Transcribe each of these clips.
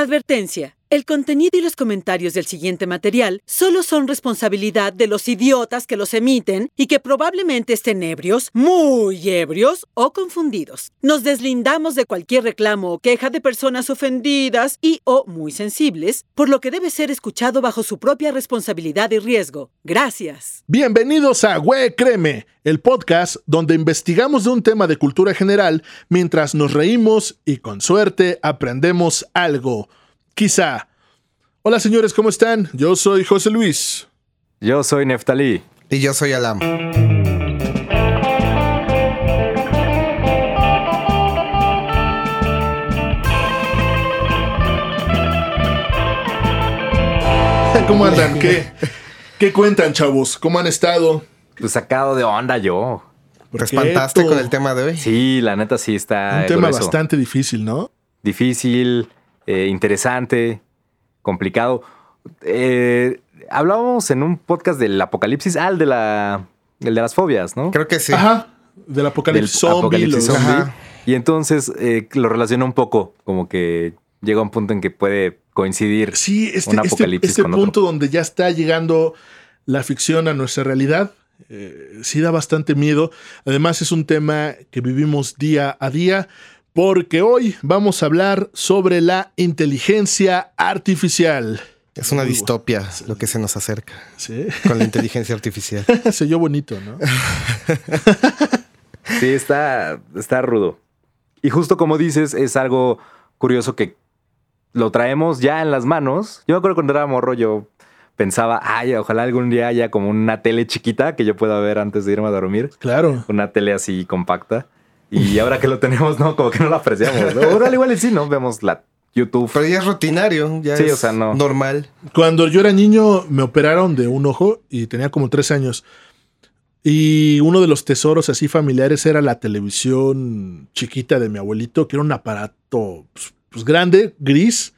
Advertencia. El contenido y los comentarios del siguiente material solo son responsabilidad de los idiotas que los emiten y que probablemente estén ebrios, muy ebrios o confundidos. Nos deslindamos de cualquier reclamo o queja de personas ofendidas y o muy sensibles, por lo que debe ser escuchado bajo su propia responsabilidad y riesgo. Gracias. Bienvenidos a Güey Créeme, el podcast donde investigamos de un tema de cultura general mientras nos reímos y con suerte aprendemos algo. Quizá. Hola señores, ¿cómo están? Yo soy José Luis. Yo soy Neftalí. Y yo soy Alam. ¿Cómo andan? ¿Qué, ¿Qué cuentan, chavos? ¿Cómo han estado? Pues sacado de onda yo. ¿Te espantaste con el tema de hoy? Sí, la neta sí está. Un tema bastante difícil, ¿no? Difícil, eh, interesante, complicado. Eh, hablábamos en un podcast del apocalipsis, ah, el de la. El de las fobias, ¿no? Creo que sí. Ajá. Del apocalipsis Del zombie. apocalipsis los- zombie. Ajá. Y entonces eh, lo relaciono un poco, como que llega un punto en que puede coincidir. Sí, este, un este- apocalipsis este con otro. punto donde ya está llegando la ficción a nuestra realidad, eh, sí da bastante miedo. Además es un tema que vivimos día a día, porque hoy vamos a hablar sobre la inteligencia artificial. Es una distopia lo que se nos acerca Sí, con la inteligencia artificial. se oyó bonito, ¿no? Sí, está, está rudo. Y justo como dices, es algo curioso que lo traemos ya en las manos. Yo me acuerdo cuando era morro, yo pensaba, ay, ojalá algún día haya como una tele chiquita que yo pueda ver antes de irme a dormir. Claro. Una tele así compacta. Y ahora que lo tenemos, no, como que no la apreciamos. ¿no? Igual, sí, ¿no? Vemos la YouTube. Pero ya es rutinario, ya Sí, es o sea, no. normal. Cuando yo era niño me operaron de un ojo y tenía como tres años. Y uno de los tesoros así familiares era la televisión chiquita de mi abuelito, que era un aparato pues, pues, grande, gris,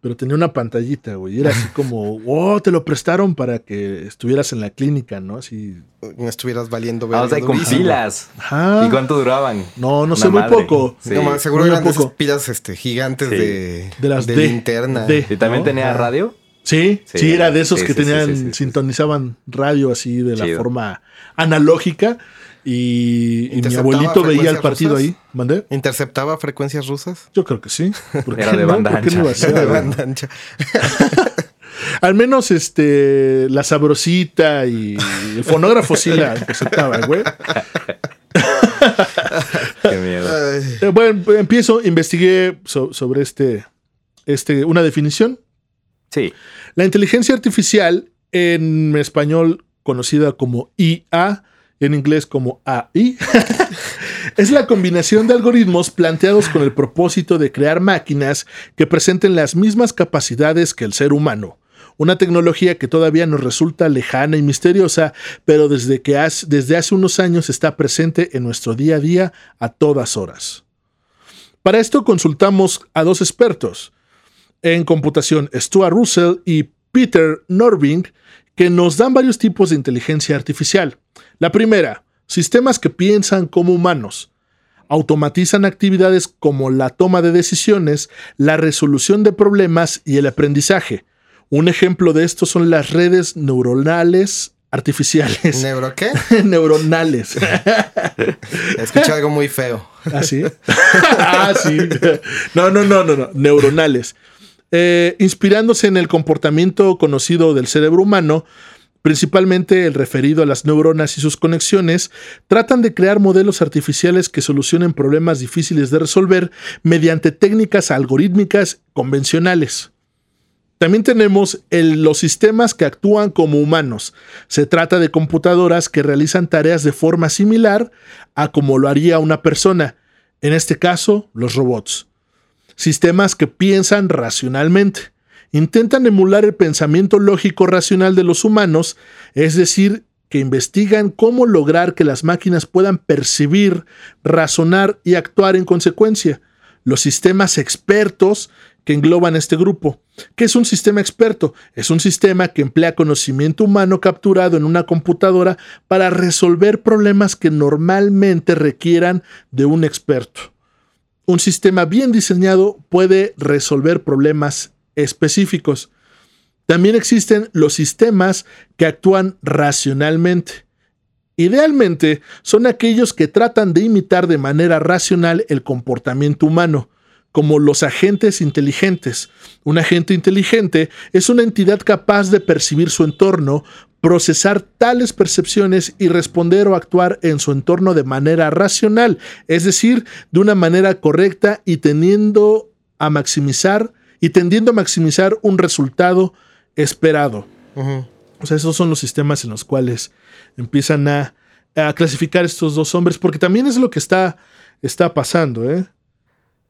pero tenía una pantallita, güey. Era así como, oh, te lo prestaron para que estuvieras en la clínica, ¿no? Así. No estuvieras valiendo Ah, o verga sea, con pilas. Ajá. ¿Y cuánto duraban? No, no Una sé, muy poco. Sí. No, man, seguro Muy eran de esas pilas este, gigantes Sí. de, De las de linterna. ¿Y también ¿no? tenía radio? Sí, sí, Sí, era de esos sí, que tenían, sí, sí, sí. sintonizaban radio así de la Chido. forma analógica. Y, y mi ¿Interceptaba abuelito veía el partido rusas? ahí. ¿Mandé? ¿Interceptaba frecuencias rusas? Yo creo que sí. ¿Por qué Era de no? banda ¿Por qué no ancha. iba a ser, De banda ancha. Al menos este la sabrosita y el fonógrafo sí la interceptaba, güey. Qué miedo. Eh, Bueno, empiezo, investigué so- sobre este, este, una definición. Sí. La inteligencia artificial, en español conocida como IA, en inglés como AI, es la combinación de algoritmos planteados con el propósito de crear máquinas que presenten las mismas capacidades que el ser humano. Una tecnología que todavía nos resulta lejana y misteriosa, pero desde, que hace, desde hace unos años está presente en nuestro día a día a todas horas. Para esto consultamos a dos expertos en computación, Stuart Russell y Peter Norving, que nos dan varios tipos de inteligencia artificial. La primera, sistemas que piensan como humanos. Automatizan actividades como la toma de decisiones, la resolución de problemas y el aprendizaje. Un ejemplo de esto son las redes neuronales artificiales. ¿Neuro qué? neuronales. Escuché algo muy feo. ¿Ah, sí? ah, sí. No, no, no, no, no. Neuronales. Eh, inspirándose en el comportamiento conocido del cerebro humano, principalmente el referido a las neuronas y sus conexiones, tratan de crear modelos artificiales que solucionen problemas difíciles de resolver mediante técnicas algorítmicas convencionales. También tenemos los sistemas que actúan como humanos. Se trata de computadoras que realizan tareas de forma similar a como lo haría una persona, en este caso los robots. Sistemas que piensan racionalmente. Intentan emular el pensamiento lógico racional de los humanos, es decir, que investigan cómo lograr que las máquinas puedan percibir, razonar y actuar en consecuencia. Los sistemas expertos que engloban este grupo. ¿Qué es un sistema experto? Es un sistema que emplea conocimiento humano capturado en una computadora para resolver problemas que normalmente requieran de un experto. un sistema bien diseñado puede resolver problemas específicos. También existen los sistemas que actúan racionalmente. Idealmente, son aquellos que tratan de imitar de manera racional el comportamiento humano, como los agentes inteligentes. Un agente inteligente es una entidad capaz de percibir su entorno, procesar tales percepciones y responder o actuar en su entorno de manera racional, es decir, de una manera correcta y teniendo a maximizar y tendiendo a maximizar un resultado esperado. O sea, esos son los sistemas en los cuales empiezan a, a clasificar estos dos hombres, porque también es lo que está, está pasando, ¿eh?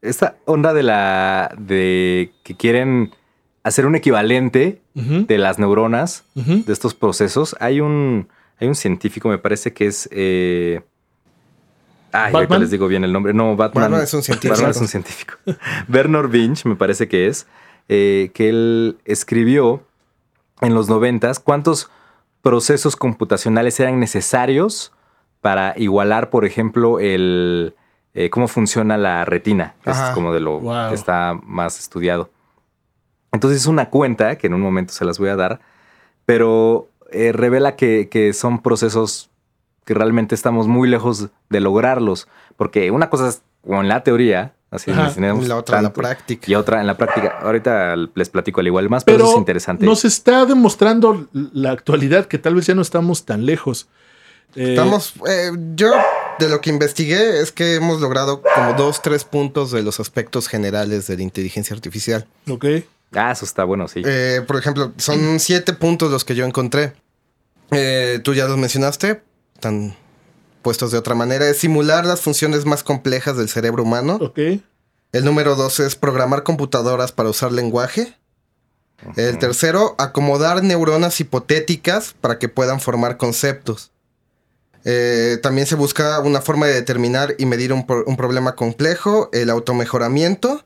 Esta onda de la. de que quieren hacer un equivalente de las neuronas, de estos procesos. Hay un. Hay un científico, me parece que es. eh, Ay, ahorita les digo bien el nombre. No, Batman. Batman es un científico. Batman es un científico. Bernard Vinch, me parece que es. eh, que él escribió en los noventas cuántos procesos computacionales eran necesarios para igualar, por ejemplo, el eh, cómo funciona la retina, que es como de lo Wow. que está más estudiado. Entonces es una cuenta que en un momento se las voy a dar, pero eh, revela que, que son procesos que realmente estamos muy lejos de lograrlos, porque una cosa es como en la teoría, así Ajá. tenemos La otra en la práctica. y otra en la práctica. Ahorita les platico al igual más, pero, Pero eso es interesante. nos está demostrando la actualidad que tal vez ya no estamos tan lejos. Eh, Estamos, eh, yo de lo que investigué es que hemos logrado como dos, tres puntos de los aspectos generales de la inteligencia artificial. Ok. Ah, eso está bueno, sí. Eh, por ejemplo, son siete puntos los que yo encontré. Eh, Tú ya los mencionaste, están puestos de otra manera. Es simular las funciones más complejas del cerebro humano. Ok. El número dos es programar computadoras para usar lenguaje. El tercero, acomodar neuronas hipotéticas para que puedan formar conceptos. Eh, también se busca una forma de determinar y medir un, pro- un problema complejo, el automejoramiento,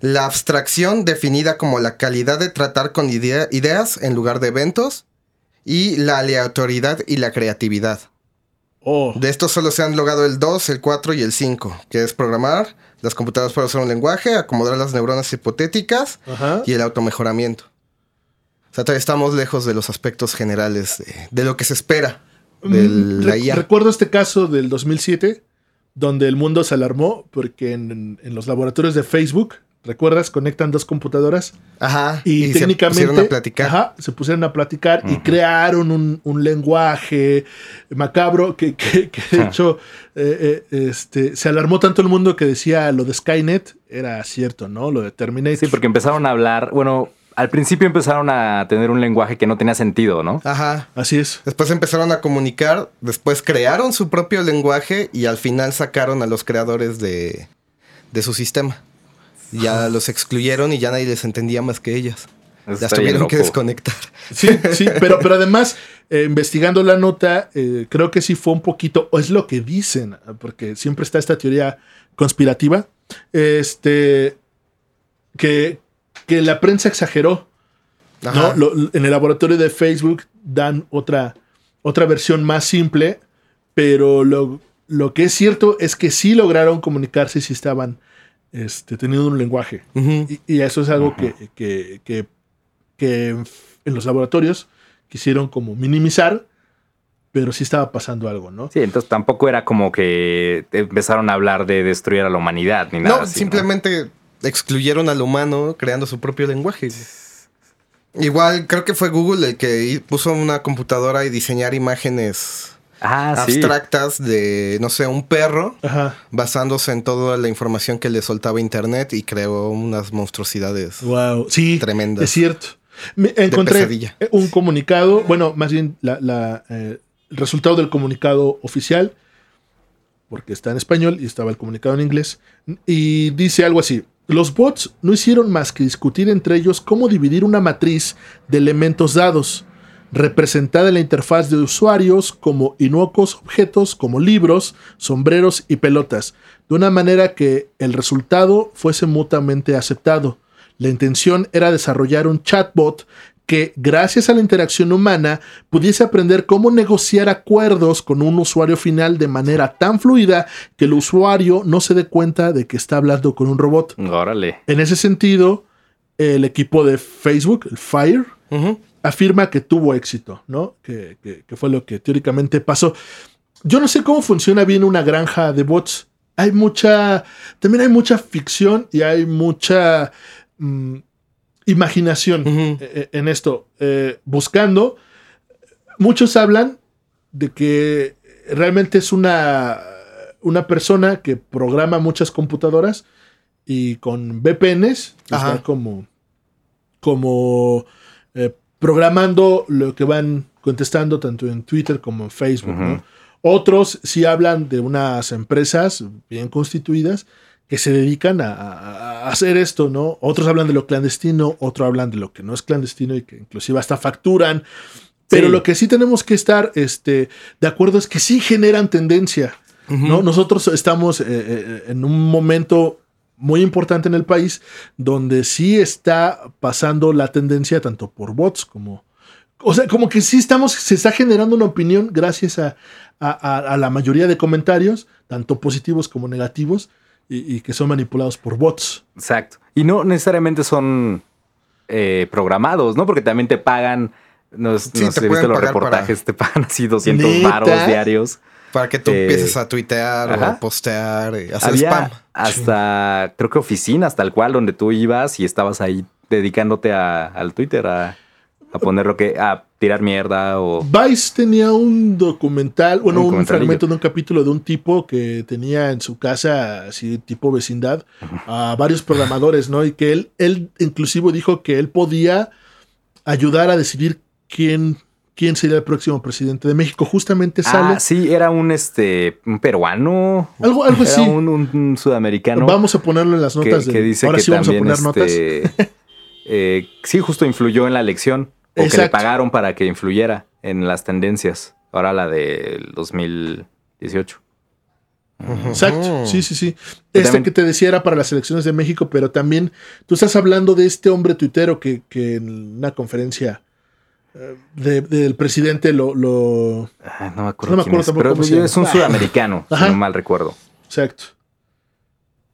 la abstracción definida como la calidad de tratar con idea- ideas en lugar de eventos, y la aleatoriedad y la creatividad. Oh. De estos solo se han logrado el 2, el 4 y el 5, que es programar las computadoras para usar un lenguaje, acomodar las neuronas hipotéticas Ajá. y el automejoramiento. O sea, todavía estamos lejos de los aspectos generales de, de lo que se espera de Mm, la rec- IA. Recuerdo este caso del 2007, donde el mundo se alarmó porque en, en los laboratorios de Facebook, ¿recuerdas? Conectan dos computadoras Ajá. y, se técnicamente pusieron a platicar. ajá, se pusieron a platicar y crearon un, un lenguaje macabro que, que- que de hecho eh, eh, este, se alarmó tanto el mundo que decía lo de Skynet era cierto, ¿no? Lo de Terminator. Sí, porque empezaron a hablar, bueno, al principio empezaron a tener un lenguaje que no tenía sentido, ¿no? Ajá. Así es. Después empezaron a comunicar, después crearon su propio lenguaje y al final sacaron a los creadores de, de su sistema. Ya los excluyeron y ya nadie les entendía más que ellas. Las está bien tuvieron que desconectar. Sí, sí, pero, pero además, eh, investigando la nota, eh, creo que sí fue un poquito, o es lo que dicen, porque siempre está esta teoría conspirativa, este, que, que la prensa exageró, ¿no? Lo- en el laboratorio de Facebook dan otra, otra versión más simple, pero lo, lo que es cierto es que sí lograron comunicarse si estaban este, teniendo un lenguaje. Y, y eso es algo que, que- que- que en los laboratorios quisieron como minimizar, pero sí estaba pasando algo, ¿no? Sí, entonces tampoco era como que empezaron a hablar de destruir a la humanidad ni nada. No, así, simplemente excluyeron al humano creando su propio lenguaje. Igual creo que fue Google el que puso una computadora y diseñar imágenes Ah, sí. abstractas de, no sé, un perro, Ajá. basándose en toda la información que le soltaba Internet y creó unas monstruosidades. Wow. Sí, Tremendas. es cierto. Me encontré un comunicado, bueno, más bien la- la, eh, el resultado del comunicado oficial, porque está en español y estaba el comunicado en inglés, y dice algo así. Los bots no hicieron más que discutir entre ellos cómo dividir una matriz de elementos dados, representada en la interfaz de usuarios como inocuos objetos como libros, sombreros y pelotas, de una manera que el resultado fuese mutuamente aceptado. La intención era desarrollar un chatbot que gracias a la interacción humana pudiese aprender cómo negociar acuerdos con un usuario final de manera tan fluida que el usuario no se dé cuenta de que está hablando con un robot. Órale. En ese sentido, el equipo de Facebook, el Fire. Afirma que tuvo éxito, ¿no? Que, que- que fue lo que teóricamente pasó. Yo no sé cómo funciona bien una granja de bots. Hay mucha, también hay mucha ficción y hay mucha mm, imaginación eh, eh, en esto. Eh, buscando, muchos hablan de que realmente es una, una persona que programa muchas computadoras y con VPNs Ajá. está como, como programando lo que van contestando tanto en Twitter como en Facebook. Otros sí hablan de unas empresas bien constituidas que se dedican a, hacer esto, ¿no? Otros hablan de lo clandestino, otros hablan de lo que no es clandestino y que inclusive hasta facturan. Pero Sí. lo que sí tenemos que estar este, de acuerdo es que sí generan tendencia. ¿no? Nosotros estamos eh, eh, en un momento muy importante en el país donde sí está pasando la tendencia tanto por bots como... O sea, como que sí estamos, se está generando una opinión gracias a, a- a- a la mayoría de comentarios, tanto positivos como negativos, y, y que son manipulados por bots. Exacto. Y no necesariamente son eh, programados, ¿no? Porque también te pagan. No, Sí, no te sé, pueden viste los reportajes, te pagan así 200 ¿Neta? baros diarios. Para que tú Eh, empieces a tuitear o a postear, y hacer Había spam. hasta, creo que oficinas tal cual, donde tú ibas y estabas ahí dedicándote a- al Twitter, a, a poner lo que, a tirar mierda o... Vice tenía un documental, bueno, Un un, fragmento de un capítulo de un tipo que tenía en su casa, así tipo vecindad, a varios programadores, ¿no? Y que él, él inclusive dijo que él podía ayudar a decidir quién, quién sería el próximo presidente de México. Justamente sale Ah, sí, era un este un peruano. algo, algo Era así. un, un- un sudamericano. Vamos a ponerlo en las que, notas que de. dice Ahora que sí vamos a poner notas. este, eh, sí, justo influyó en la elección. O que le Exacto. pagaron para que influyera en las tendencias. Ahora la del 2018. Exacto, sí, sí, sí. Este también- que te decía era para las elecciones de México, pero también tú estás hablando de este hombre tuitero que, que en una conferencia eh, de- del presidente lo, lo- Ay, no me acuerdo. No me quién acuerdo es, tampoco pero cómo se llama. es un Ah. sudamericano, si no mal recuerdo. Exacto.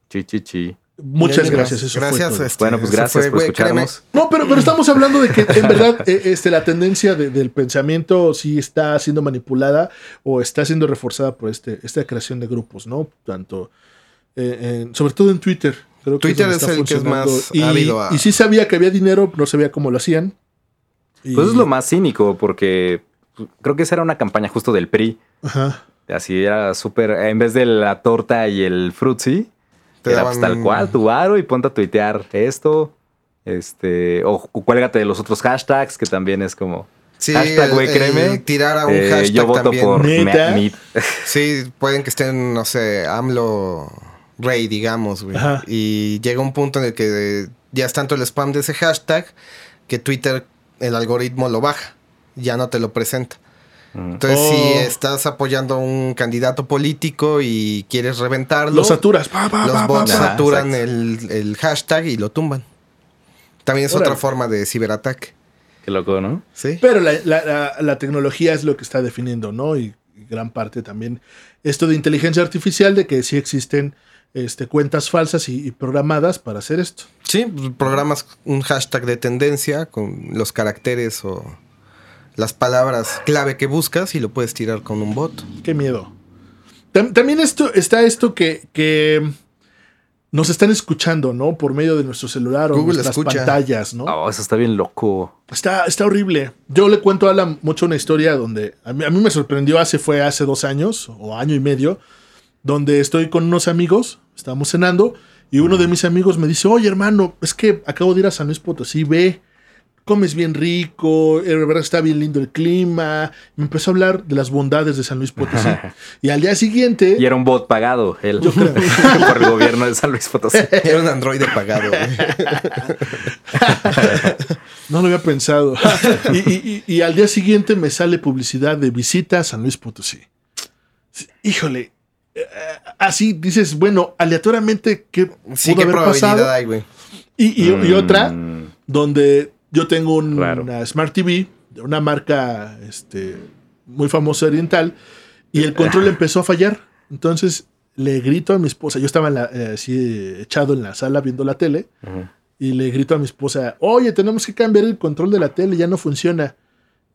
Chi, chi, chi. Muchas Bien, gracias. Eso fue Gracias. todo. este, Bueno, pues gracias fue, por créeme. escucharnos. No, pero, pero estamos hablando de que en verdad eh, este, la tendencia de- del pensamiento sí está siendo manipulada o está siendo reforzada por este, esta creación de grupos, ¿no? Tanto, eh, en- sobre todo en Twitter. Creo Twitter es el que es más y, ávido a- y sí sabía que había dinero, no sabía cómo lo hacían. Y- Pues es lo más cínico, porque creo que esa era una campaña justo del PRI. Ajá. Así era súper. En vez de la torta y el frutzi, Te era pues tal cual, tu varo y ponte a tuitear esto. Este. O cu- cuélgate de los otros hashtags, que también es como. Sí, hashtag, güey, el créeme. tirar a un eh, hashtag yo voto también. por ¿Neta? me- meat. Sí, pueden que estén, no sé, AMLO Rey, digamos, güey. Ajá. Y llega un punto en el que ya es tanto el spam de ese hashtag que Twitter, el algoritmo lo baja. Ya no te lo presenta. Ujú. Entonces, Oh. si estás apoyando a un candidato político y quieres reventarlo, Los saturas. Pa, pa, los pa, pa, bots pa. Saturan el, el hashtag y lo tumban. También es Órale. otra forma de ciberataque. Qué loco, ¿no? ¿Sí? Pero la, la- la- la tecnología es lo que está definiendo, ¿no? Y, y gran parte también esto de inteligencia artificial, de que sí existen este, cuentas falsas y, y programadas para hacer esto. Sí, pues, programas un hashtag de tendencia con los caracteres o las palabras clave que buscas y lo puedes tirar con un bot. Qué miedo. Tam- también esto, está esto que, que nos están escuchando, ¿no? Por medio de nuestro celular o Google nuestras escucha. pantallas, ¿no? Oh, eso está bien loco. Está, está horrible. Yo le cuento a Alan mucho una historia donde a mí, a mí me sorprendió hace, fue hace dos años o año y medio, donde estoy con unos amigos, estábamos cenando, y uno de mis amigos me dice, oye hermano, es que acabo de ir a San Luis Potosí, ve, comes bien rico, eh, está bien lindo el clima. Me empezó a hablar de las bondades de San Luis Potosí. y al día siguiente... Y era un bot pagado, él. Yo creo. por el gobierno de San Luis Potosí. Era un androide pagado. No lo había pensado. y, y- y- y al día siguiente me sale publicidad de visita a San Luis Potosí. Híjole. Eh, Así dices, bueno, aleatoriamente, ¿qué Sí, pudo qué haber probabilidad pasado? hay, güey. Y, y- y otra, Mm, donde Yo tengo un- Claro. una Smart TV de una marca este, muy famosa oriental y el control empezó a fallar. Entonces le grito a mi esposa. Yo estaba en la- eh, así echado en la sala viendo la tele y le grito a mi esposa: Oye, tenemos que cambiar el control de la tele, ya no funciona.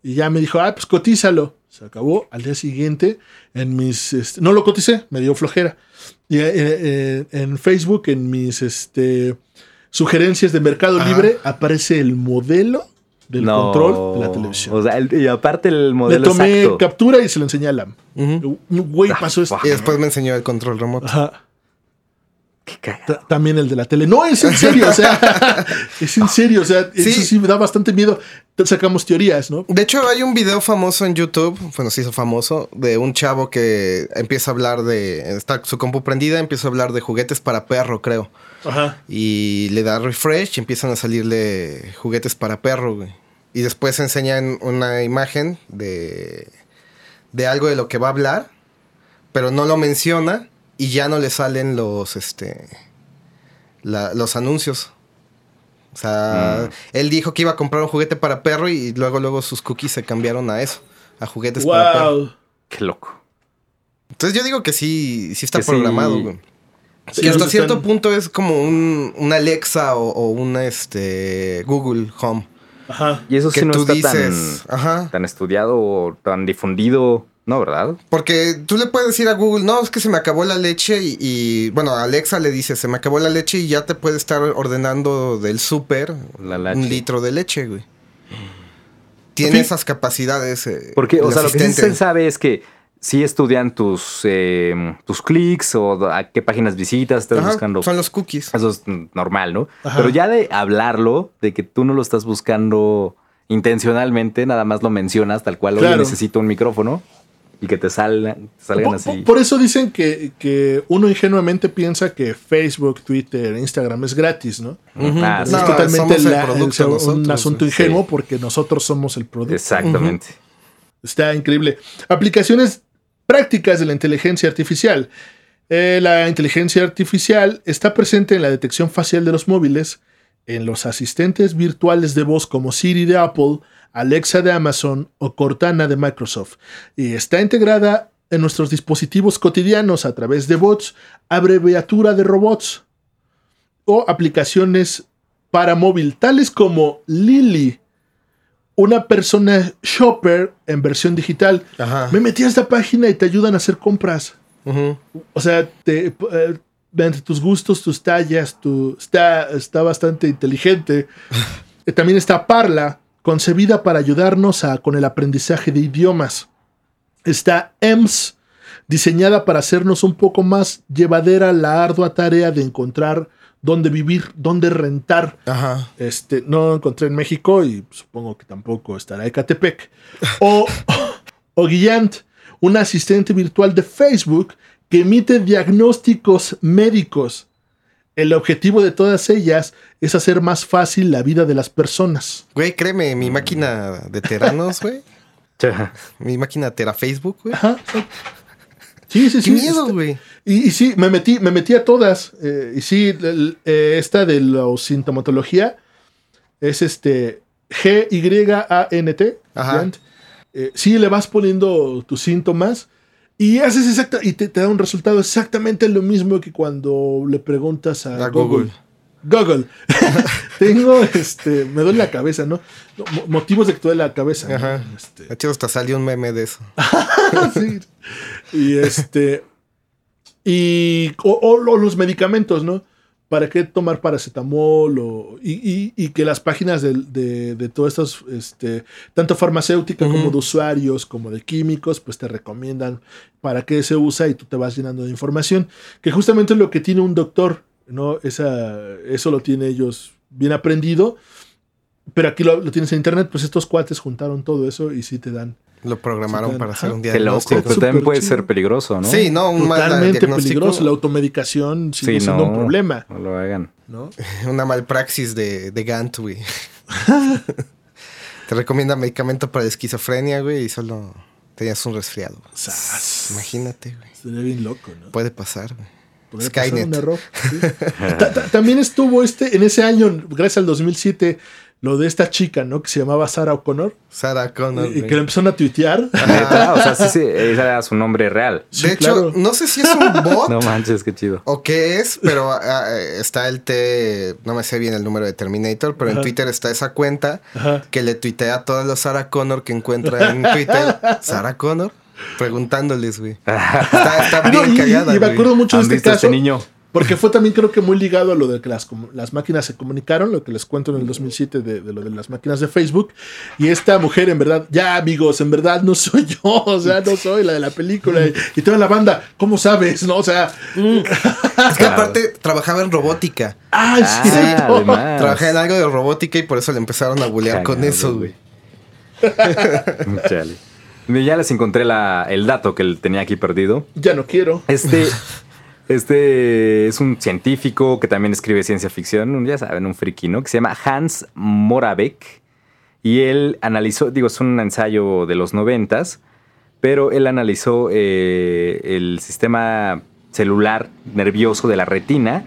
Y ya me dijo: Ah, pues cotízalo. Se acabó. Al día siguiente, en mis. este, no lo coticé, me dio flojera. Y eh, eh, en Facebook, en mis este, sugerencias de Mercado Ajá. Libre, aparece el modelo del No. control de la televisión. O sea, el- y aparte el Le modelo tomé exacto. captura y se lo enseñé a Lam. Güey, Ah, pasó esto. Y después me enseñó el control remoto. Ajá. Qué También el de la tele. No, es en serio, o sea, es en serio, o sea, Sí. eso sí me da bastante miedo. Sacamos teorías, ¿no? De hecho, hay un video famoso en YouTube, bueno, se hizo famoso, de un chavo que empieza a hablar de. Está su compu prendida, empieza a hablar de juguetes para perro, creo. Ajá. Y le da refresh y empiezan a salirle juguetes para perro, güey. Y después enseñan una imagen de, de algo de lo que va a hablar, pero no lo menciona y ya no le salen los, este, la- los anuncios. O sea, él dijo que iba a comprar un juguete para perro y luego, luego sus cookies se cambiaron a eso, a juguetes para perro. Wow. Qué loco. Entonces yo digo que sí, sí está Que sí. programado, güey. Sí, y hasta cierto están- punto es como un, un Alexa o, o una este, Google Home. Ajá. Y eso que sí no tú está dices, tan, ajá. tan estudiado o tan difundido, ¿no? ¿Verdad? Porque tú le puedes decir a Google, no, es que se me acabó la leche y, y, bueno, Alexa le dice, se me acabó la leche y ya te puede estar ordenando del súper un litro de leche, güey. Tiene Sí. esas capacidades. eh, Porque, o sea, lo que sí sabe es que sí estudian tus, eh, tus clics o a qué páginas visitas, estás Ajá, buscando. Son los cookies. Eso es normal, ¿no? Ajá. Pero ya de hablarlo, de que tú no lo estás buscando intencionalmente, nada más lo mencionas tal cual, oye, Claro. necesito un micrófono y que te salgan, te salgan Por, así. por- eso dicen que, que uno ingenuamente piensa que Facebook, Twitter, Instagram es gratis, ¿no? Ah, es No, totalmente somos el la- producto el- un asunto sí. ingenuo porque nosotros somos el producto. Exactamente. Está increíble. Aplicaciones prácticas de la inteligencia artificial. Eh, la inteligencia artificial está presente en la detección facial de los móviles, en los asistentes virtuales de voz como Siri de Apple, Alexa de Amazon o Cortana de Microsoft, y está integrada en nuestros dispositivos cotidianos a través de bots, abreviatura de robots o aplicaciones para móvil, tales como Lily, una persona shopper en versión digital. Ajá. Me metí a esta página y te ayudan a hacer compras. O sea, te, eh, entre tus gustos, tus tallas, tu, está, está bastante inteligente. Eh, También está Parla, concebida para ayudarnos a- con el aprendizaje de idiomas. Está EMS, diseñada para hacernos un poco más llevadera la ardua tarea de encontrar dónde vivir, dónde rentar. Ajá. Este, no encontré en México y supongo que tampoco estará Ecatepec. O, o Guillant, un asistente virtual de Facebook que emite diagnósticos médicos. El objetivo de todas ellas es hacer más fácil la vida de las personas. Güey, créeme, mi máquina de teranos, güey. Mi máquina tera Facebook, güey. Ajá. Sí, sí, Qué sí. miedo, Este- güey. Y, y sí, me metí, me metí a todas. eh, y sí, el- eh, esta de la sintomatología es este G-Y-A-N-T. Ajá. Eh, sí, le vas poniendo tus síntomas y haces exacta y te, te da un resultado exactamente lo mismo que cuando le preguntas a, A Google. Google. Google. Tengo, este, me duele la cabeza, ¿no? No, mo- Motivos de que te duele la cabeza. ¿no? Ajá. Este, De hecho, hasta salió un meme de eso. Sí. Y este. Y. O, o- o los medicamentos, ¿no? ¿Para qué tomar paracetamol? O, y, y- y que las páginas de, de, de todas estas, este, tanto farmacéutica como de usuarios, como de químicos, pues te recomiendan para qué se usa y tú te vas llenando de información. Que justamente es lo que tiene un doctor, ¿no? Esa, eso lo tiene ellos bien aprendido. Pero aquí lo, lo tienes en internet, pues estos cuates juntaron todo eso y sí te dan Lo programaron Sí, para ajá. hacer un Qué loco, diagnóstico. pero también puede chido. ser peligroso, ¿no? Sí, no, un mal totalmente diagnóstico. peligroso. La automedicación sigue Sí, siendo no. un problema, No lo hagan. ¿no? Una malpraxis de, de Gantt, güey. Te recomienda medicamento para la esquizofrenia, güey, y solo tenías un resfriado. Sas. Imagínate, güey. Sería bien loco, ¿no? Puede pasar, güey. Podría pasar Skynet. un error, sí. Ta- ta- También estuvo este, en ese año, gracias al 2007, lo de esta chica, ¿no? Que se llamaba Sarah O'Connor. Sarah Connor. Y que le empezaron a tuitear. O sea, sí, sí, ese era su nombre real. Sí, de hecho, claro. no sé si es un bot No manches, qué chido. o qué es, pero ah, eh, está el T, no me sé bien el número de Terminator, pero en. Twitter está esa cuenta Ajá. que le tuitea a todos los Sarah Connor que encuentra en Twitter. ¿Sarah Connor? Preguntándoles, güey. Está, está bien No, y, cagada, y me acuerdo mucho de ¿Han este visto a caso. este niño? Porque fue también creo que muy ligado a lo de que las, las máquinas se comunicaron, lo que les cuento en el 2007 de, de lo de las máquinas de Facebook. Y esta mujer, en verdad, ya amigos, en verdad no soy yo, o sea, no soy la de la película. Y, y toda la banda, ¿cómo sabes? ¿No? O sea, Es que aparte trabajaba en robótica. ¡ay, Ah, sí! además. Trabajaba en algo de robótica y por eso le empezaron a bullear con eso, güey. Chale. Ya les encontré la- el dato que él tenía aquí perdido. Ya no quiero. Este, este es un científico que también escribe ciencia ficción, un- ya saben, un friki, ¿no? Que se llama Hans Moravec. Y él analizó, digo, es un ensayo de los noventas, pero él analizó eh, el sistema celular nervioso de la retina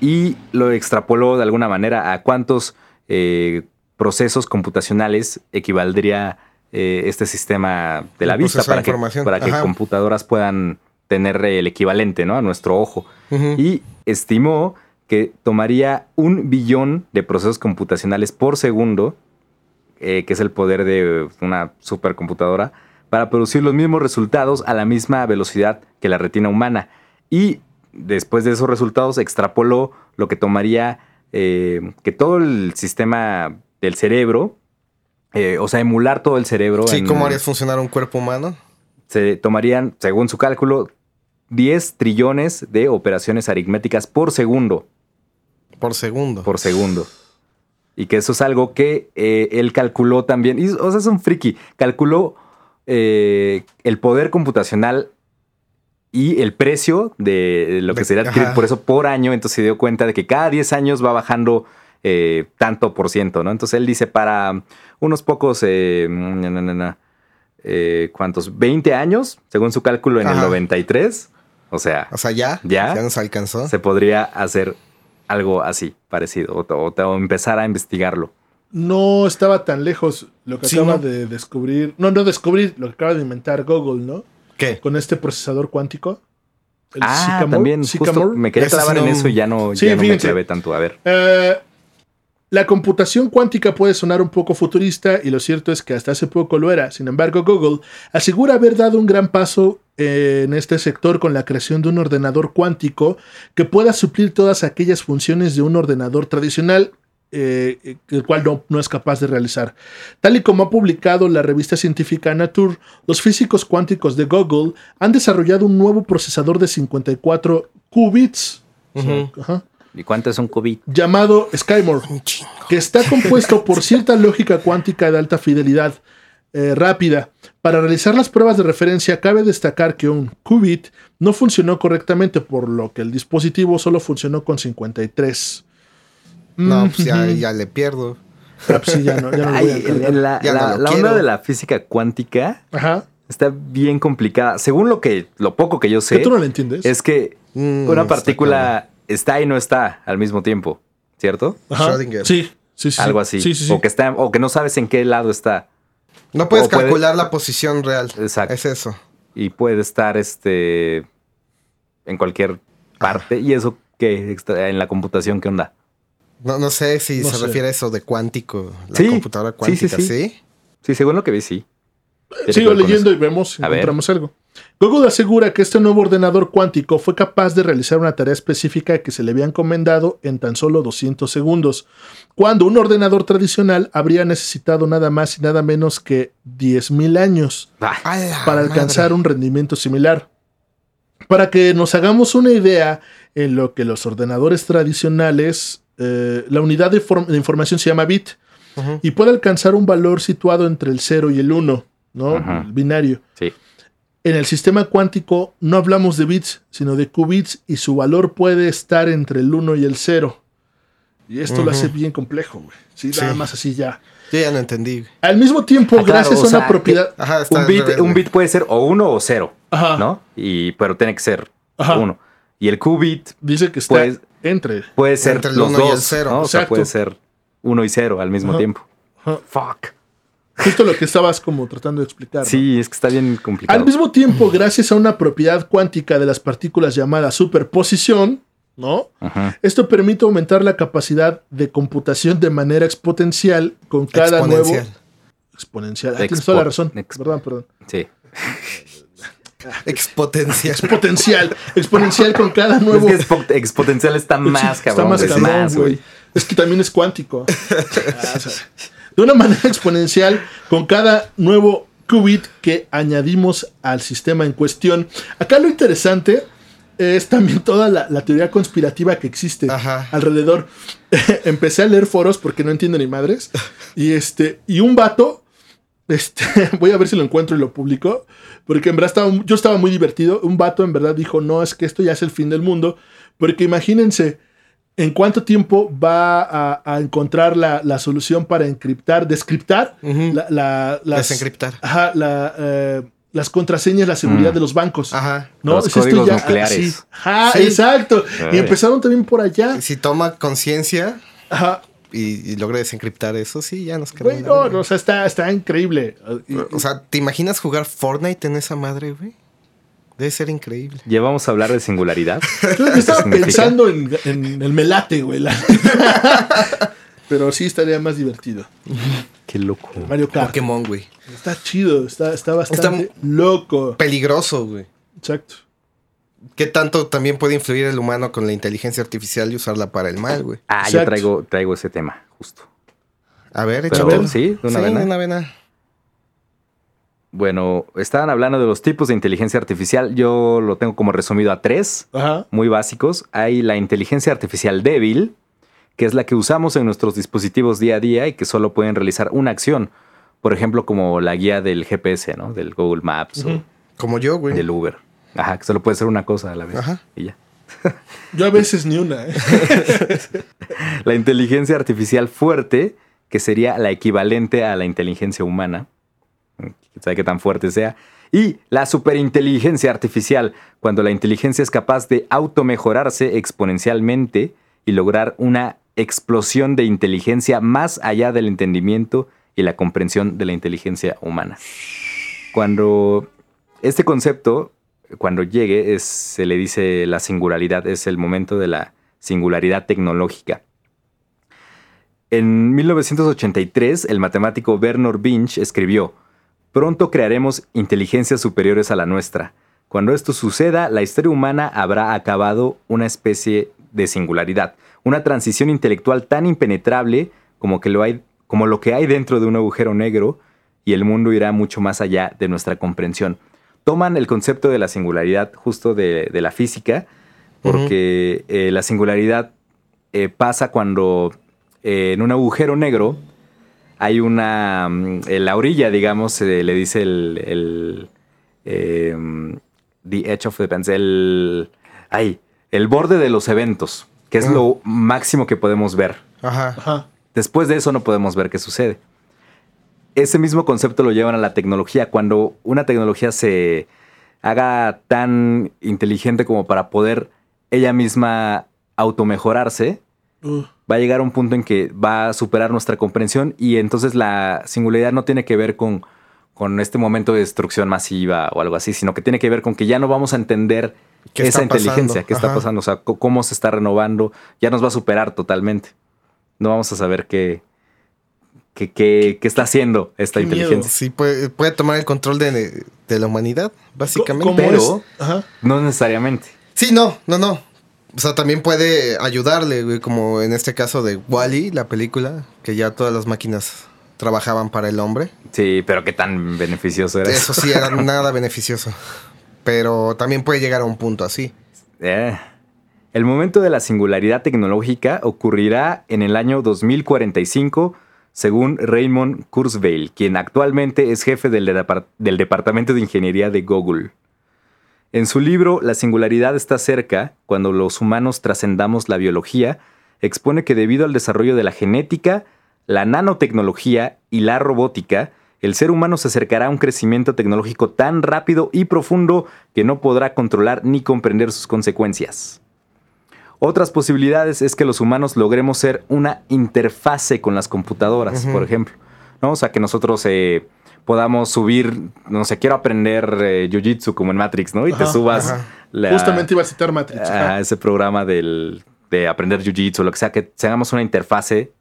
y lo extrapoló de alguna manera a cuántos eh, procesos computacionales equivaldría eh, este sistema de la El vista para que, para que computadoras puedan tener el equivalente ¿no? a nuestro ojo. Y estimó que tomaría un billón de procesos computacionales por segundo, eh, que es el poder de una supercomputadora, para producir los mismos resultados a la misma velocidad que la retina humana. Y después de esos resultados extrapoló lo que tomaría eh, que todo el sistema del cerebro, eh, o sea, emular todo el cerebro. Sí, en- ¿cómo harías funcionar un cuerpo humano? se tomarían, según su cálculo, 10 trillones de operaciones aritméticas por segundo. Por segundo. Por segundo. Y que eso es algo que eh, él calculó también. Y, o sea, es un friki. Calculó eh, el poder computacional y el precio de lo que sería adquirir ajá. por eso por año. Entonces se dio cuenta de que cada 10 años va bajando eh, tanto por ciento, ¿no? Entonces él dice para unos pocos, eh, na, na, na, na, eh, ¿cuántos? 20 años, según su cálculo en el Ajá. 93. O sea, O sea, ya. ¿Ya? Ya nos alcanzó. se podría hacer algo así, parecido, o, o- o empezar a investigarlo. No estaba tan lejos lo que Sí, acaba ¿no? de descubrir. No, no descubrir, lo que acaba de inventar Google, ¿no? ¿Qué? Con este procesador cuántico. El ah, Sycamore- también, Sycamore. justo me quería clavar en eso y ya no, Sí, ya no me clavé tanto. A ver. Eh, la computación cuántica puede sonar un poco futurista y lo cierto es que hasta hace poco lo era. Sin embargo, Google asegura haber dado un gran paso eh, en este sector con la creación de un ordenador cuántico que pueda suplir todas aquellas funciones de un ordenador tradicional. eh, el cual no, no es capaz de realizar. Tal y como ha publicado la revista científica Nature, los físicos cuánticos de Google han desarrollado un nuevo procesador de 54 qubits. Ujú. Ajá ¿Y cuánto es un COVID? llamado Skymore, que está compuesto por cierta lógica cuántica de alta fidelidad eh, rápida. Para realizar las pruebas de referencia, cabe destacar que un qubit no funcionó correctamente, por lo que el dispositivo solo funcionó con 53. No, pues ya, ya le pierdo. ah, pues sí, ya no, ya no lo voy a Ay, cargar. la Ya no la- la onda de la física cuántica Ajá. está bien complicada. Según lo que lo poco que yo ¿Que sé, tú no lo entiendes? es que Mm, una partícula está y no está al mismo tiempo, ¿cierto? Ajá. Schrödinger. Sí, sí, sí. Algo así. Sí, sí, sí. O que está, o que no sabes en qué lado está. No puedes O puede- calcular la posición real. Exacto. Es eso. y puede estar este en cualquier parte y eso que en la computación qué onda No, no sé si No se sé. refiere a eso de cuántico. La Sí, computadora sí, sí, cuántica, sí. ¿sí? sí según lo que vi sí Sigo leyendo y vemos si A ver. encontramos algo. Google asegura que este nuevo ordenador cuántico fue capaz de realizar una tarea específica que se le había encomendado en tan solo 200 segundos, cuando un ordenador tradicional habría necesitado nada más y nada menos que 10.000 años Ah, para madre. alcanzar un rendimiento similar. Para que nos hagamos una idea en lo que los ordenadores tradicionales, eh, la unidad de, form- de información se llama bit y puede alcanzar un valor situado entre el 0 y el 1, ¿no? El binario. sí En el sistema cuántico no hablamos de bits, sino de qubits y su valor puede estar entre el 1 y el 0. Y esto lo Ujú. hace bien complejo, güey. Sí, nada Sí. más así ya. Yo ya no entendí. Al mismo tiempo, Ah, claro, gracias o a una sea, propiedad... Ajá, está un bit un bit puede ser o uno o cero Ajá. no y pero tiene que ser Ajá. uno y el qubit Dice que está Pues- entre. puede ser Entre el los uno y el dos cero. ¿no? o sea puede ser uno y cero al mismo Ajá. tiempo. Ajá. Fuck. Justo lo que estabas como tratando de explicar. ¿no? Sí, es que está bien complicado. Al mismo tiempo, gracias a una propiedad cuántica de las partículas llamada superposición, ¿no? Ajá. Esto permite aumentar la capacidad de computación de manera exponencial con cada nuevo Exponencial. exponencial. Ah, tienes toda la razón. expo- Perdón, perdón. Sí. Expotencial. Exponencial, exponencial con cada nuevo. Es que expo- exponencial está más Está cabrón. más es cabrón, más, güey. Es que también es cuántico. Ah, o sea, de una manera exponencial con cada nuevo qubit que añadimos al sistema en cuestión. Acá lo interesante es también toda la, la teoría conspirativa que existe Ajá. alrededor. Empecé a leer foros porque no entiendo ni madres. Y este, y un vato, este, voy a ver si lo encuentro y lo publico. Porque en verdad estaba, yo estaba muy divertido. Un vato en verdad dijo, no, es que esto ya es el fin del mundo. Porque imagínense, ¿en cuánto tiempo va a, a encontrar la, la solución para encriptar, descriptar la, la- las, Desencriptar. Ajá, la, eh, las contraseñas, la seguridad Mm. de los bancos? Ajá. ¿no? Los Es esto códigos ya- nucleares. sí. Ajá, Sí. exacto. Ay. Y empezaron también por allá. Si toma conciencia Ajá. y, y logra desencriptar eso, sí, ya nos Güey, cargan la no, o sea, está, está increíble. Y- O sea, ¿te imaginas jugar Fortnite en esa madre, güey? Debe ser increíble. Ya vamos a hablar de singularidad. Yo estaba significa? pensando en, en el melate, güey. Pero sí estaría más divertido. Qué loco. Mario Kart. Pokémon, güey. Está chido, está, está bastante loco. Peligroso, güey. Exacto. ¿Qué tanto también puede influir el humano con la inteligencia artificial y usarla para el mal, güey? Ah, yo Exacto. traigo, traigo ese tema, justo. A ver, Pero, échale. ¿sí? ¿De una Sí, vena? de una vena. Bueno, estaban hablando de los tipos de inteligencia artificial. Yo lo tengo como resumido a tres, Ajá. muy básicos. Hay la inteligencia artificial débil, que es la que usamos en nuestros dispositivos día a día y que solo pueden realizar una acción. Por ejemplo, como la guía del GPS, ¿no? Del Google Maps Ujú. Como yo, o güey. del Uber. Ajá, que solo puede ser una cosa a la vez. Ajá. Y ya. Yo a veces ni una. ¿eh? La inteligencia artificial fuerte, que sería la equivalente a la inteligencia humana. Quién sabe qué tan fuerte sea. Y la superinteligencia artificial, cuando la inteligencia es capaz de automejorarse exponencialmente y lograr una explosión de inteligencia más allá del entendimiento y la comprensión de la inteligencia humana. Cuando este concepto, cuando llegue, es- se le dice la singularidad, es el momento de la singularidad tecnológica. En 1983, el matemático Bernard Binch escribió, Pronto crearemos inteligencias superiores a la nuestra. Cuando esto suceda, la historia humana habrá acabado una especie de singularidad, una transición intelectual tan impenetrable como, que lo, hay, como lo que hay dentro de un agujero negro y el mundo irá mucho más allá de nuestra comprensión. Toman el concepto de la singularidad justo de, de la física, porque eh, la singularidad eh, pasa cuando eh, en un agujero negro hay una. mm, En la orilla, digamos, se le dice el. el em, the edge of the events, el. Ay, el borde de los eventos, que es Ah. lo máximo que podemos ver. Ajá. Ajá. Después de eso no podemos ver qué sucede. Ese mismo concepto lo llevan a la tecnología. Cuando una tecnología se haga tan inteligente como para poder ella misma automejorarse, Uh, va a llegar a un punto en que va a superar nuestra comprensión y entonces la singularidad no tiene que ver con, con este momento de destrucción masiva o algo así, sino que tiene que ver con que ya no vamos a entender ¿Qué esa inteligencia, qué está pasando, o sea, cómo se está renovando, ya nos va a superar totalmente. No vamos a saber qué, qué, qué- qué está haciendo esta Qué miedo. inteligencia. Sí, puede, puede tomar el control de, de la humanidad, básicamente. ¿cómo Pero- es? Ajá. No necesariamente. Sí, no, no, no. O sea, también puede ayudarle, güey, como en este caso de Wally, la película, que ya todas las máquinas trabajaban para el hombre. Sí, pero qué tan beneficioso era Eso sí era nada beneficioso. Pero también puede llegar a un punto así. Eh. El momento de la singularidad tecnológica ocurrirá en el año 2045, según Raymond Kurzweil, quien actualmente es jefe del Departamento de Ingeniería de Google. En su libro La singularidad está cerca, cuando los humanos trascendamos la biología, expone que debido al desarrollo de la genética, la nanotecnología y la robótica, el ser humano se acercará a un crecimiento tecnológico tan rápido y profundo que no podrá controlar ni comprender sus consecuencias. Otras posibilidades es que los humanos logremos ser una interfase con las computadoras, por ejemplo. ¿no? O sea, que nosotros eh, podamos subir, no sé, quiero aprender eh, Jiu-Jitsu como en Matrix, ¿no? Y te subas la- Justamente iba a citar Matrix. a ese programa del, de aprender Jiu-Jitsu, lo que sea, que hagamos una interfase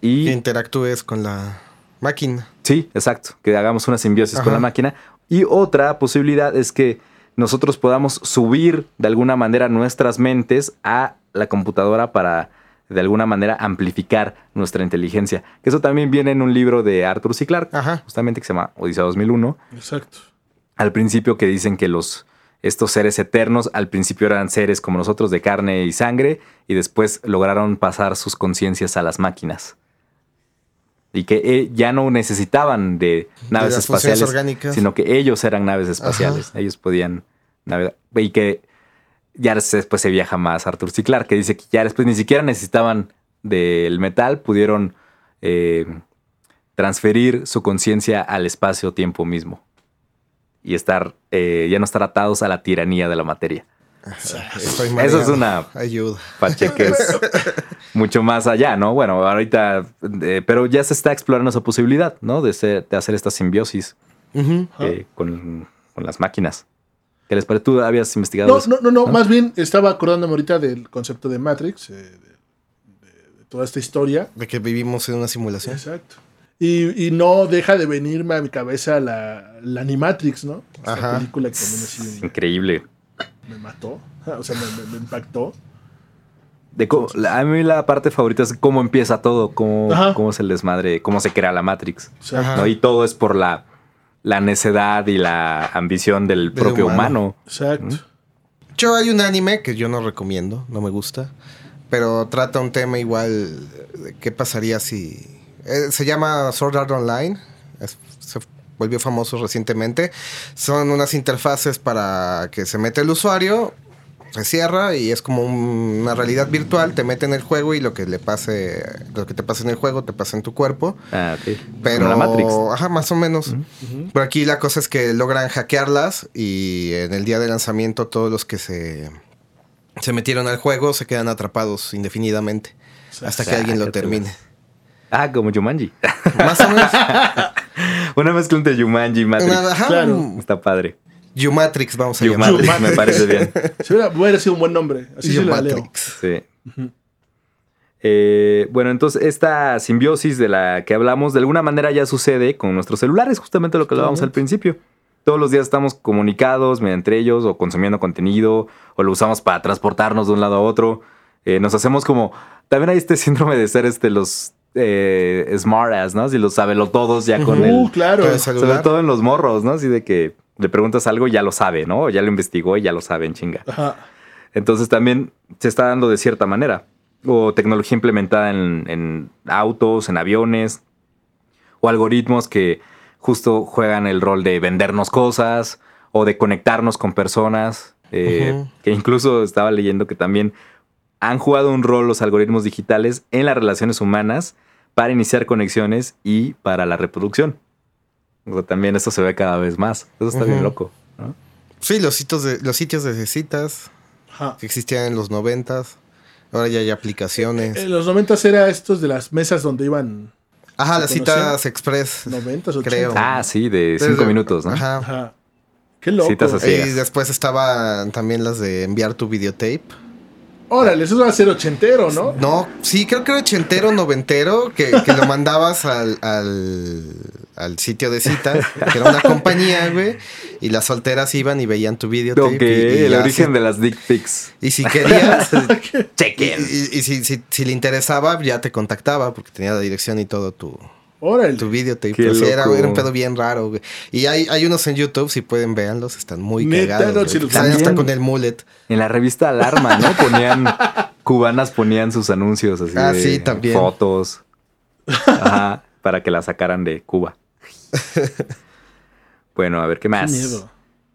y... Que interactúes con la máquina. Sí, exacto. Que hagamos una simbiosis con la máquina. Y otra posibilidad es que nosotros podamos subir de alguna manera nuestras mentes a la computadora para de alguna manera amplificar nuestra inteligencia. Que eso también viene en un libro de Arthur C. Clarke, Ajá. justamente que se llama Odisea 2001. Exacto. Al principio que dicen que los estos seres eternos al principio eran seres como nosotros de carne y sangre y después lograron pasar sus conciencias a las máquinas. Y que eh, ya no necesitaban de naves espaciales, orgánicas. sino que ellos eran naves espaciales. Ellos podían navegar. Y que ya después se viaja más Arthur C. Clarke, que dice que ya después ni siquiera necesitaban del metal, pudieron eh, transferir su conciencia al espacio-tiempo mismo. Y estar, eh, ya no estar atados a la tiranía de la materia. Estoy Eso es una Ayuda. Pache que es mucho más allá, ¿no? Bueno, ahorita, eh, pero ya se está explorando esa posibilidad, ¿no? De, ser- de hacer esta simbiosis eh, con, con las máquinas. ¿Qué les parece? ¿Tú habías investigado No, eso? no, no, no, más bien estaba acordándome ahorita del concepto de Matrix, eh, de, de- de toda esta historia. De que vivimos en una simulación. Exacto. Y, y no deja de venirme a mi cabeza la, la Animatrix, ¿no? Esta Ajá. película que también así Increíble. me mató, o sea, me, me- me impactó. De cómo- la- a mí la parte favorita es cómo empieza todo, cómo, cómo es el desmadre, cómo se crea la Matrix. ¿no? Y todo es por la, la necedad y la ambición del propio humano. humano. Exacto. Yo hay un anime que yo no recomiendo, no me gusta, pero trata un tema igual qué pasaría si... eh, se llama Sword Art Online, es- se volvió famoso recientemente. Son unas interfaces para que se mete el usuario, se cierra y es como un- una realidad virtual, te mete en el juego y lo que le pase, lo que te pasa en el juego te pasa en tu cuerpo. Ah, ok. Pero, Como la Matrix. ajá, más o menos. Pero aquí la cosa es que logran hackearlas y en el día de lanzamiento todos los que se, se metieron al juego se quedan atrapados indefinidamente hasta que alguien lo termine. Ah, como Jumanji. Más o menos. Una mezcla entre Jumanji y Matrix. ajá, Claro. Está padre. Umatrix, vamos a llamar. Jumatrix me parece bien. Si hubiera, hubiera sido un buen nombre. Así se la leo. Umatrix. Sí. Eh, bueno, entonces esta simbiosis de la que hablamos de alguna manera ya sucede con nuestros celulares, justamente lo que hablábamos al principio. Todos los días estamos comunicados entre ellos o consumiendo contenido o lo usamos para transportarnos de un lado a otro. Eh, nos hacemos como... También hay este síndrome de ser este, los eh, smartass, ¿no? Si los sabelo todos ya con Uh, el... claro. Sobre celular. todo en los morros, ¿no? Así de que le preguntas algo y ya lo sabe, ¿no? Ya lo investigó y ya lo sabe en chinga. Ajá. Entonces también se está dando de cierta manera. O tecnología implementada en, en autos, en aviones. O algoritmos que justo juegan el rol de vendernos cosas o de conectarnos con personas. eh. Que incluso estaba leyendo que también han jugado un rol los algoritmos digitales en las relaciones humanas para iniciar conexiones y para la reproducción. O sea, también esto se ve cada vez más. Eso está bien loco. ¿no? Sí, los sitios de, los sitios de citas Ajá. que existían en los noventas. Ahora ya hay aplicaciones. En los noventas era estos de las mesas donde iban Ajá, ¿se las citas express. noventas, Creo. Ah, sí, de cinco Desde- minutos, ¿no? Ajá. Ajá. Qué loco. Citas así. Y después estaban también las de enviar tu videotape. Órale, eso va a ser ochentero, ¿no? No, sí, creo que era ochentero, noventero, que, que lo mandabas al, al, al sitio de citas, que era una compañía, güey, y las solteras iban y veían tu videotape. Ok, y, y el origen de las dick pics. Y si querías, Chequen. y- y si, si- si le interesaba, ya te contactaba, porque tenía la dirección y todo tu, Órale. tu videotape. Pero sí, era, un pedo bien raro, güey. Y hay, hay unos en YouTube, si pueden verlos, están muy Neta, cagados. no, hasta También- con el mullet. En la revista Alarma, ¿no? Ponían, cubanas ponían sus anuncios así. Ah, de sí, también. Fotos. Ajá, para que la sacaran de Cuba. Bueno, a ver, ¿qué más? miedo.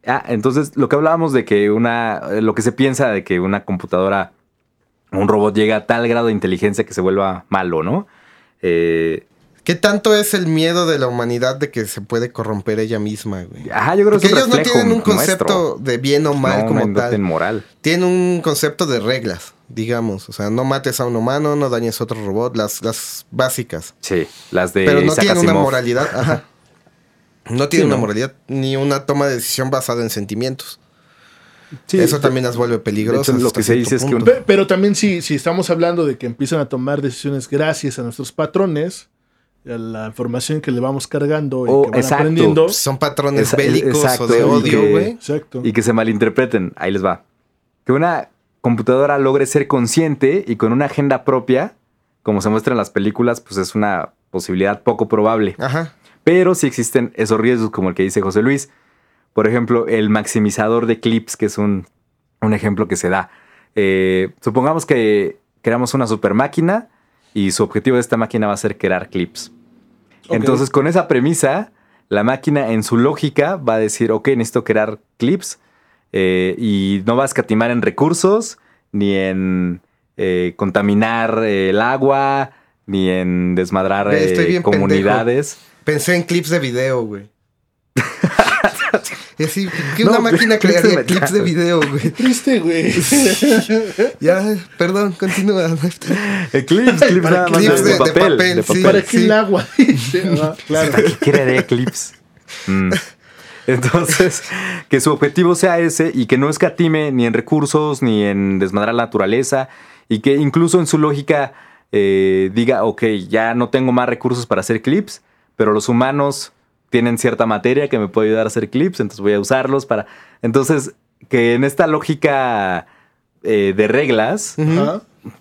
Ah, entonces lo que hablábamos de que una, eh, lo que se piensa de que una computadora, un robot llega a tal grado de inteligencia que se vuelva malo, ¿no? Eh, ¿Qué tanto es el miedo de la humanidad de que se puede corromper ella misma, güey? ajá, yo creo que ellos no tienen un nuestro. concepto de bien o mal No, como tal. moral. Tienen un concepto de reglas. digamos. O sea, no mates a un humano, no dañes a otro robot, las, las básicas. Sí, las de Pero no Isaac tienen una moralidad. Ajá. No tienen Sí, una no. moralidad ni una toma de decisión basada en sentimientos. Sí, Eso también las vuelve peligrosas. lo que se dice es que. Pe- Pero también si, si estamos hablando de que empiezan a tomar decisiones gracias a nuestros patrones, a la información que le vamos cargando y Oh, que van exacto. aprendiendo. Son patrones Esa- bélicos exacto, o de odio, güey. Exacto. y que se malinterpreten. Ahí les va. Que una computadora logre ser consciente y con una agenda propia, como se muestra en las películas, pues es una posibilidad poco probable. Ajá. Pero sí existen esos riesgos, como el que dice José Luis. Por ejemplo, el maximizador de clips, que es un, un ejemplo que se da. Eh, supongamos que creamos una super máquina y su objetivo de esta máquina va a ser crear clips. Entonces, con esa premisa, la máquina en su lógica va a decir, ok, necesito crear clips eh, y no va a escatimar en recursos, ni en eh, contaminar el agua, ni en desmadrar eh, comunidades. Pensé en clips de video, güey. Y así, que No, una máquina crearía clips de video, güey. Triste, güey. Ya, perdón, continúa. Eh, clips, clips nada más clips de, de- de papel. papel, de sí. papel. ¿Para qué sí. el agua? Claro. ¿Para qué crearía clips? Mm. Entonces, que su objetivo sea ese y que no escatime ni en recursos ni en desmadrar la naturaleza y que incluso en su lógica eh, diga, ok, ya no tengo más recursos para hacer clips, pero los humanos tienen cierta materia que me puede ayudar a hacer clips, entonces voy a usarlos para... Entonces, que en esta lógica eh, de reglas,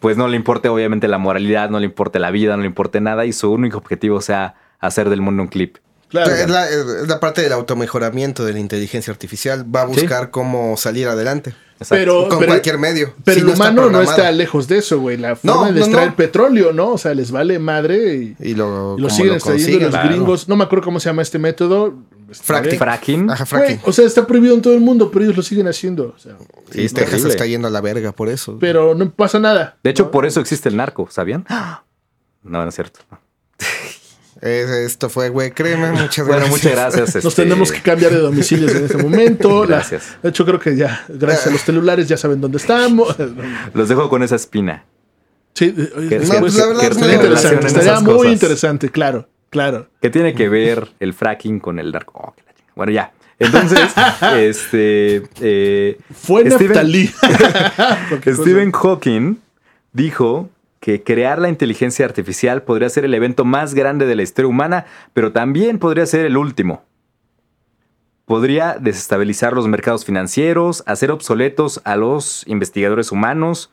pues no le importe obviamente la moralidad, no le importe la vida, no le importe nada y su único objetivo sea hacer del mundo un clip. Claro. Es la, es la parte del automejoramiento de la inteligencia artificial. Va a buscar cómo salir adelante. Exacto. Pero, Con pero- cualquier medio. Pero Si el no está humano no está lejos de eso, güey. La No, forma de no, extraer no. petróleo, ¿no? O sea, les vale madre y, Y lo, y lo como siguen lo extrayendo los claro. gringos. No me acuerdo cómo se llama este método. Fracking. Fracking. Ajá, Güey, fracking. o sea, está prohibido en todo el mundo, pero ellos lo siguen haciendo. o sea, Sí, es Texas está yendo a la verga por eso. pero no pasa nada. De hecho, ¿no? por eso existe el narco, ¿sabían? No, no es cierto. Esto fue, güey, créeme. Muchas Bueno, gracias. muchas gracias. Nos este, tenemos que cambiar de domicilios en este momento. La- Gracias. de hecho, creo que ya, gracias a los celulares, ya saben dónde estamos. Los dejo con esa espina. Sí, eh, Que- pues, No, pues la verdad que es muy interesante. Estaría muy cosas. interesante, claro, claro. ¿Qué tiene que ver el fracking con el narco? Oh, que. Bueno, ya. Entonces, este. eh, Fue Steven- Neftalí. Cualquier Stephen Hawking dijo que crear la inteligencia artificial podría ser el evento más grande de la historia humana, pero también podría ser el último. Podría desestabilizar los mercados financieros, hacer obsoletos a los investigadores humanos,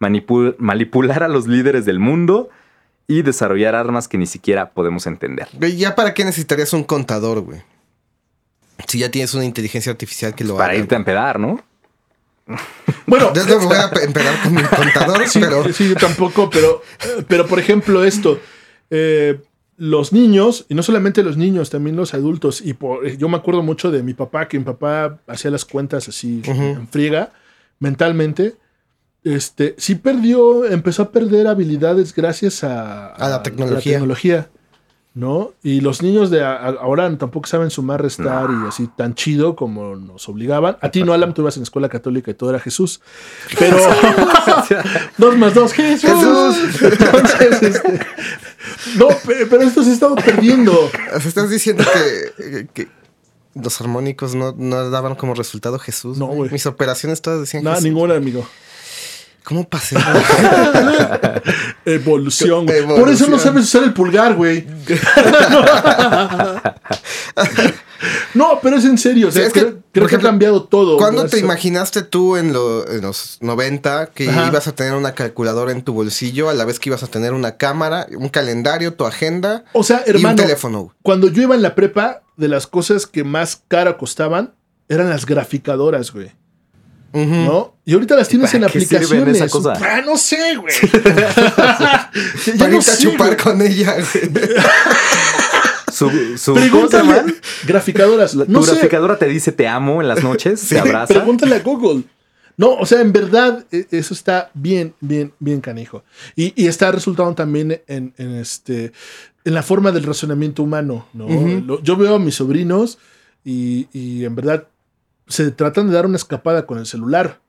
manipu- manipular a los líderes del mundo y desarrollar armas que ni siquiera podemos entender. ¿Ya para qué necesitarías un contador, güey? Si ya tienes una inteligencia artificial que lo Para haga. irte a empedar, ¿no? Bueno, Yo no voy a pe- empezar con mi contador, sí, pero sí, yo tampoco, pero, pero por ejemplo, esto. eh, los niños, y no solamente los niños, también los adultos. Y por, yo me acuerdo mucho de mi papá, que mi papá hacía las cuentas así en friega, mentalmente. Este, sí perdió, empezó a perder habilidades gracias a, A la tecnología. tecnología, ¿no? Y los niños de ahora tampoco saben sumar, restar y así tan chido como nos obligaban. A ti no, Alan, tú ibas en escuela católica y todo era Jesús. Pero dos más dos, Jesús. Jesús. Entonces, este, no, pe- pero esto se estaba perdiendo. estás diciendo que, que los armónicos no, no daban como resultado Jesús. No, güey. Mis operaciones todas decían Nada, Jesús. ninguna, amigo. ¿Cómo pasé? Evolución, güey. Evolución. Por eso no sabes usar el pulgar, güey. no, pero es en serio. O sea, Sí, es que, creo, creo por que ha cambiado todo. ¿Cuándo te imaginaste tú en, lo- en los 90 que Ajá. ibas a tener una calculadora en tu bolsillo a la vez que ibas a tener una cámara, un calendario, tu agenda O sea, y un hermano, teléfono? cuando yo iba en la prepa, de las cosas que más cara costaban eran las graficadoras, güey. ¿No? Y ahorita las tienes en ¿Para qué sirven aplicaciones. esa cosa? Ah, no sé, güey. ya no sé, chupar güey. con ella, güey. Su, su, ¿cómo se Pregúntale. Graficadoras. La- no tu sé. graficadora te dice te amo en las noches, te abraza. Pregúntale a Google. No, o sea, en verdad, e- eso está bien, bien, bien canijo. Y, y está resultando también en, en este, en la forma del razonamiento humano, ¿no? Lo- yo veo a mis sobrinos y, y en verdad se tratan de dar una escapada con el celular.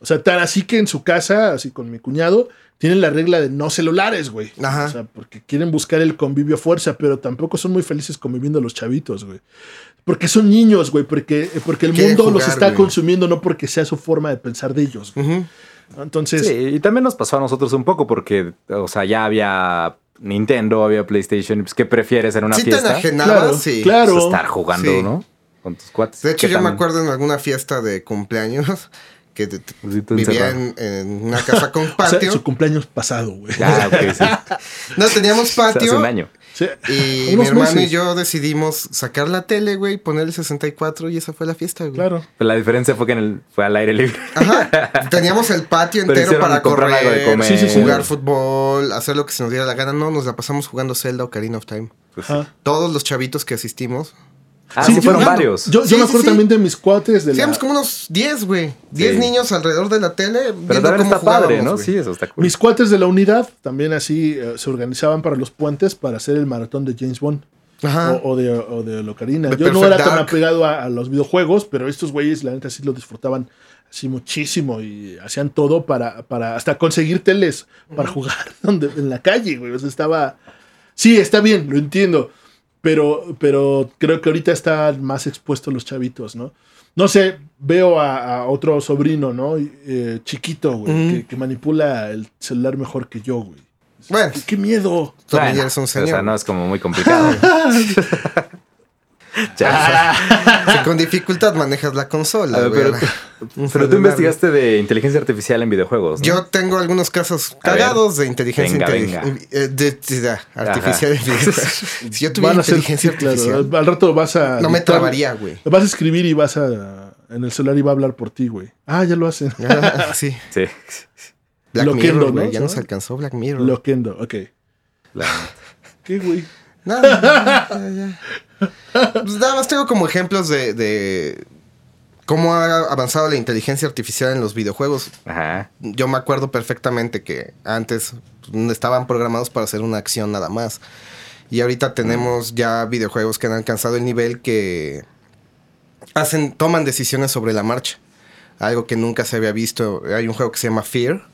O sea, tan así que en su casa, así con mi cuñado, tienen la regla de no celulares, güey. Ajá. O sea, porque quieren buscar el convivio a fuerza, pero tampoco son muy felices conviviendo los chavitos, güey. Porque son niños, güey, porque, porque el Quieren mundo los está güey. consumiendo, no porque sea su forma de pensar de ellos. güey. Entonces, Sí, y también nos pasó a nosotros un poco porque, o sea, ya había Nintendo, había PlayStation. y Pues, ¿Qué prefieres en una Sí te fiesta? claro, sí. claro. Pues, estar jugando, Sí. ¿no? Con tus cuates. De hecho, yo me acuerdo en alguna fiesta de cumpleaños que te- te- Sí, tú vivía encerrado. en, en una casa con o sea, patio. su cumpleaños pasado, güey. Ah, ok, sí. no teníamos O sea, hace patio. un año. Sí, Y mi hermano meses. y yo decidimos sacar la tele, güey, poner el 64 y esa fue la fiesta, güey. Claro. Pero la diferencia fue que en el, fue al aire libre. Ajá. Teníamos el patio entero para correr, algo de comer. Sí, sí, sí. jugar fútbol, hacer lo que se nos diera la gana. No, nos la pasamos jugando Zelda o Ocarina of Time. Pues. Todos los chavitos que asistimos. Ah, Sí, fueron yo- varios. Yo, yo Sí, me acuerdo sí. también de mis cuates de la, como unos 10, güey. 10 Sí. niños alrededor de la tele. Pero viendo también cómo está padre, ¿no? Sí, eso está cool. Mis cuates de la unidad también así eh, se organizaban para los puentes para hacer el maratón de James Bond Ajá. o, o de, o de Locarina. De Yo no era tan apegado a, a los videojuegos, pero estos güeyes la neta sí lo disfrutaban así muchísimo y hacían todo para, para hasta conseguir teles para jugar donde, en la calle, güey. O sea, estaba... Sí, está bien, lo entiendo. Pero, pero creo que ahorita están más expuestos los chavitos, ¿no? No sé, veo a, a otro sobrino, ¿no? Eh, chiquito, güey, que, que manipula el celular mejor que yo, güey. Bueno, ¡Qué, qué miedo! Bueno, eres un O sea, señor. no es como muy complicado. Ya. Si con dificultad manejas la consola, ver, pero, pero tú investigaste de inteligencia artificial en videojuegos. ¿no? Yo tengo algunos casos ver. cagados de inteligencia Venga, intelig- eh, de- de- de- artificial. si yo tuviera ser- inteligencia sí, claro, artificial, al rato vas a. no me trabaría, güey. Vas a escribir y vas a. En el celular y va a hablar por ti, güey. Ah, ya lo hacen. Ah, sí. Sí. Black Loquendo, Mirror, ¿no? güey. Ya nos alcanzó Black Mirror. Loquendo, ok. La- ¿Qué, güey? No, no, ya, ya. Pues nada más tengo como ejemplos de, de cómo ha avanzado la inteligencia artificial en los videojuegos. Ajá. Yo me acuerdo perfectamente que antes estaban programados para hacer una acción nada más. Y ahorita tenemos ya videojuegos que han alcanzado el nivel que hacen, toman decisiones sobre la marcha. Algo que nunca se había visto. Hay un juego que se llama Fear.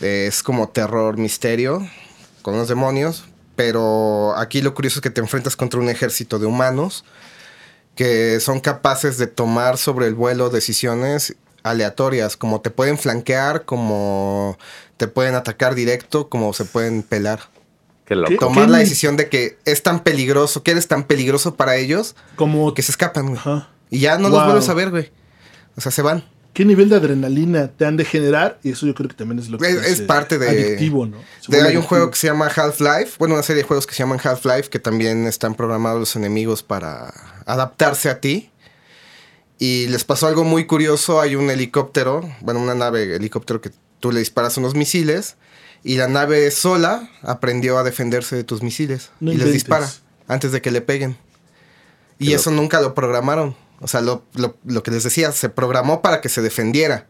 Es como terror misterio con los demonios. Pero aquí lo curioso es que te enfrentas contra un ejército de humanos que son capaces de tomar sobre el vuelo decisiones aleatorias, como te pueden flanquear, como te pueden atacar directo, como se pueden pelar. Qué loco. Tomar la decisión de que es tan peligroso, que eres tan peligroso para ellos, Como. que se escapan, güey. Y ya no los vuelves a ver, güey. O sea, se van. ¿Qué nivel de adrenalina te han de generar? Y eso yo creo que también es lo que Es- es parte de- Adictivo, ¿no? De- hay un adictivo. juego que se llama Half-Life, bueno, una serie de juegos que se llaman Half-Life, que también están programados los enemigos para adaptarse a ti. Y les pasó algo muy curioso, hay un helicóptero, bueno, una nave helicóptero que tú le disparas unos misiles y la nave sola aprendió a defenderse de tus misiles No y les dispara antes de que le peguen. Y eso nunca lo programaron. O sea, lo, lo- lo que les decía, se programó para que se defendiera.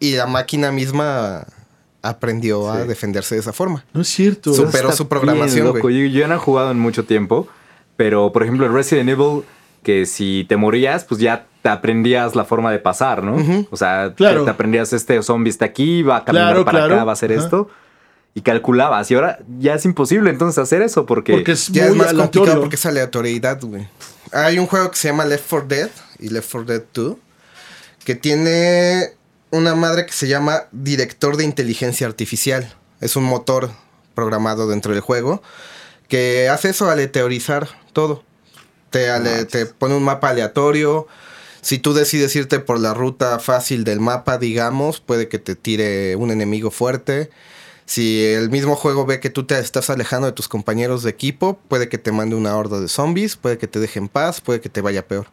Y la máquina misma aprendió a defenderse de esa forma. No es cierto. Superó su programación, loco. Yo, yo no he jugado en mucho tiempo, pero por ejemplo, el Resident Evil, que si te morías, pues ya te aprendías la forma de pasar, ¿no? O sea, Claro. te, te aprendías este zombie está aquí, va a caminar Claro, para claro. acá, va a hacer esto. Y calculabas. Y ahora ya es imposible entonces hacer eso porque. Porque es Ya es muy más complicado porque es aleatoriedad, güey. Hay un juego que se llama Left 4 Dead y Left 4 Dead 2 que tiene una madre que se llama director de inteligencia artificial. Es un motor programado dentro del juego que hace eso, aleatorizar todo. Te, ale- te pone un mapa aleatorio. Si tú decides irte por la ruta fácil del mapa, digamos, puede que te tire un enemigo fuerte. Si el mismo juego ve que tú te estás alejando de tus compañeros de equipo, puede que te mande una horda de zombies, puede que te deje en paz, puede que te vaya peor.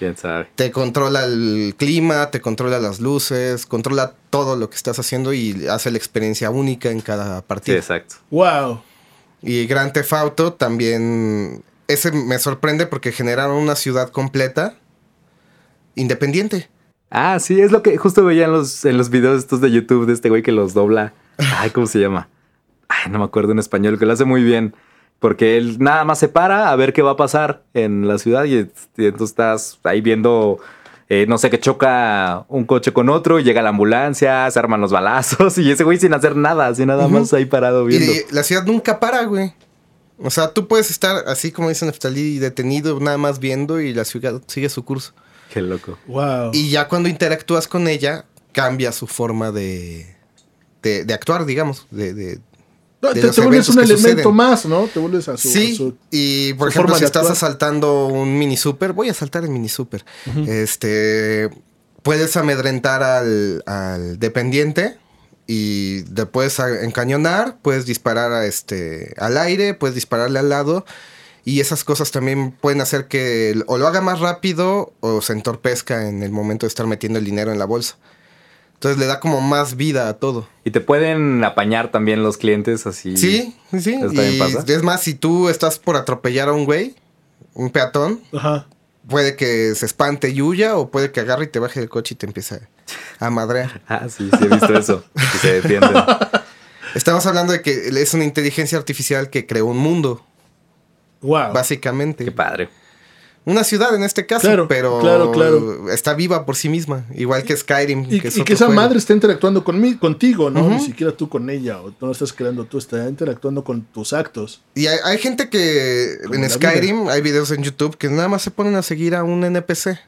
Quién sabe. Te controla el clima, te controla las luces, controla todo lo que estás haciendo y hace la experiencia única en cada Sí, partida. exacto. Wow. Y Grand Theft Auto también. Ese me sorprende porque generaron una ciudad completa independiente. Ah, sí, es lo que justo veía en los, en los videos estos de YouTube de este güey que los dobla. Ay, ¿cómo se llama? Ay, no me acuerdo en español, que lo hace muy bien. Porque él nada más se para a ver qué va a pasar en la ciudad y, y entonces estás ahí viendo eh, no sé, que choca un coche con otro y llega la ambulancia, se arman los balazos y ese güey sin hacer nada, así nada más ahí parado viendo. Y la ciudad nunca para, güey. O sea, tú puedes estar así como dice Neftalí, detenido nada más viendo y la ciudad sigue su curso. Qué loco. Wow. Y ya cuando interactúas con ella, cambia su forma de, de, de actuar, digamos. De, de- No, te, te vuelves un elemento suceden. más, ¿no? Te vuelves a su. a Sí, su- y por ejemplo, si estás actuar. asaltando un mini super, voy a asaltar el mini super. Este, puedes amedrentar al, al dependiente y le puedes encañonar, puedes disparar a este, al aire, puedes dispararle al lado. Y esas cosas también pueden hacer que o lo haga más rápido o se entorpezca en el momento de estar metiendo el dinero en la bolsa. Entonces le da como más vida a todo. Y te pueden apañar también los clientes así. Sí, sí, sí. ¿Eso Y pasa? es más, si tú estás por atropellar a un güey, un peatón, Ajá. puede que se espante y huya o puede que agarre y te baje del coche y te empiece a madrear. Ah, sí, sí he visto eso. Que se defienden. Estamos hablando de que es una inteligencia artificial que creó un mundo, Wow. básicamente. Qué padre. Una ciudad en este caso, Claro, pero claro, claro. está viva por sí misma, igual que Skyrim. Y, que es y otro que esa juego. madre está interactuando conmigo, contigo, ¿no? Ni siquiera tú con ella, o no lo estás creando tú, está interactuando con tus actos. Y hay, hay gente que Como en Skyrim, hay videos en YouTube que nada más se ponen a seguir a un NPC.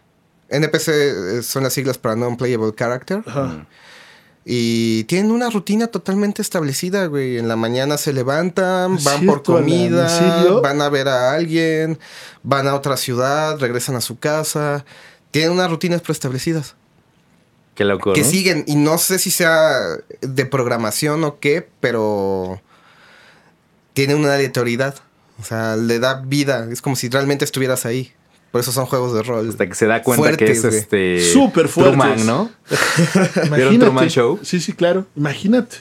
NPC eh, son las siglas para Non-Playable Character. Ajá. Y tienen una rutina totalmente establecida, güey. En la mañana se levantan, ¿Es van por comida, van a ver a alguien, van a otra ciudad, regresan a su casa. Tienen unas rutinas preestablecidas Qué loco. que ¿no? siguen. Y no sé si sea de programación o qué, pero tiene una aleatoriedad. O sea, le da vida. Es como si realmente estuvieras ahí. Por eso son juegos de rol. Hasta que se da cuenta Fuertes, que es güey. este. Súper fuertes. Truman, ¿no? Imagínate. Truman Show? Sí, sí, claro. Imagínate.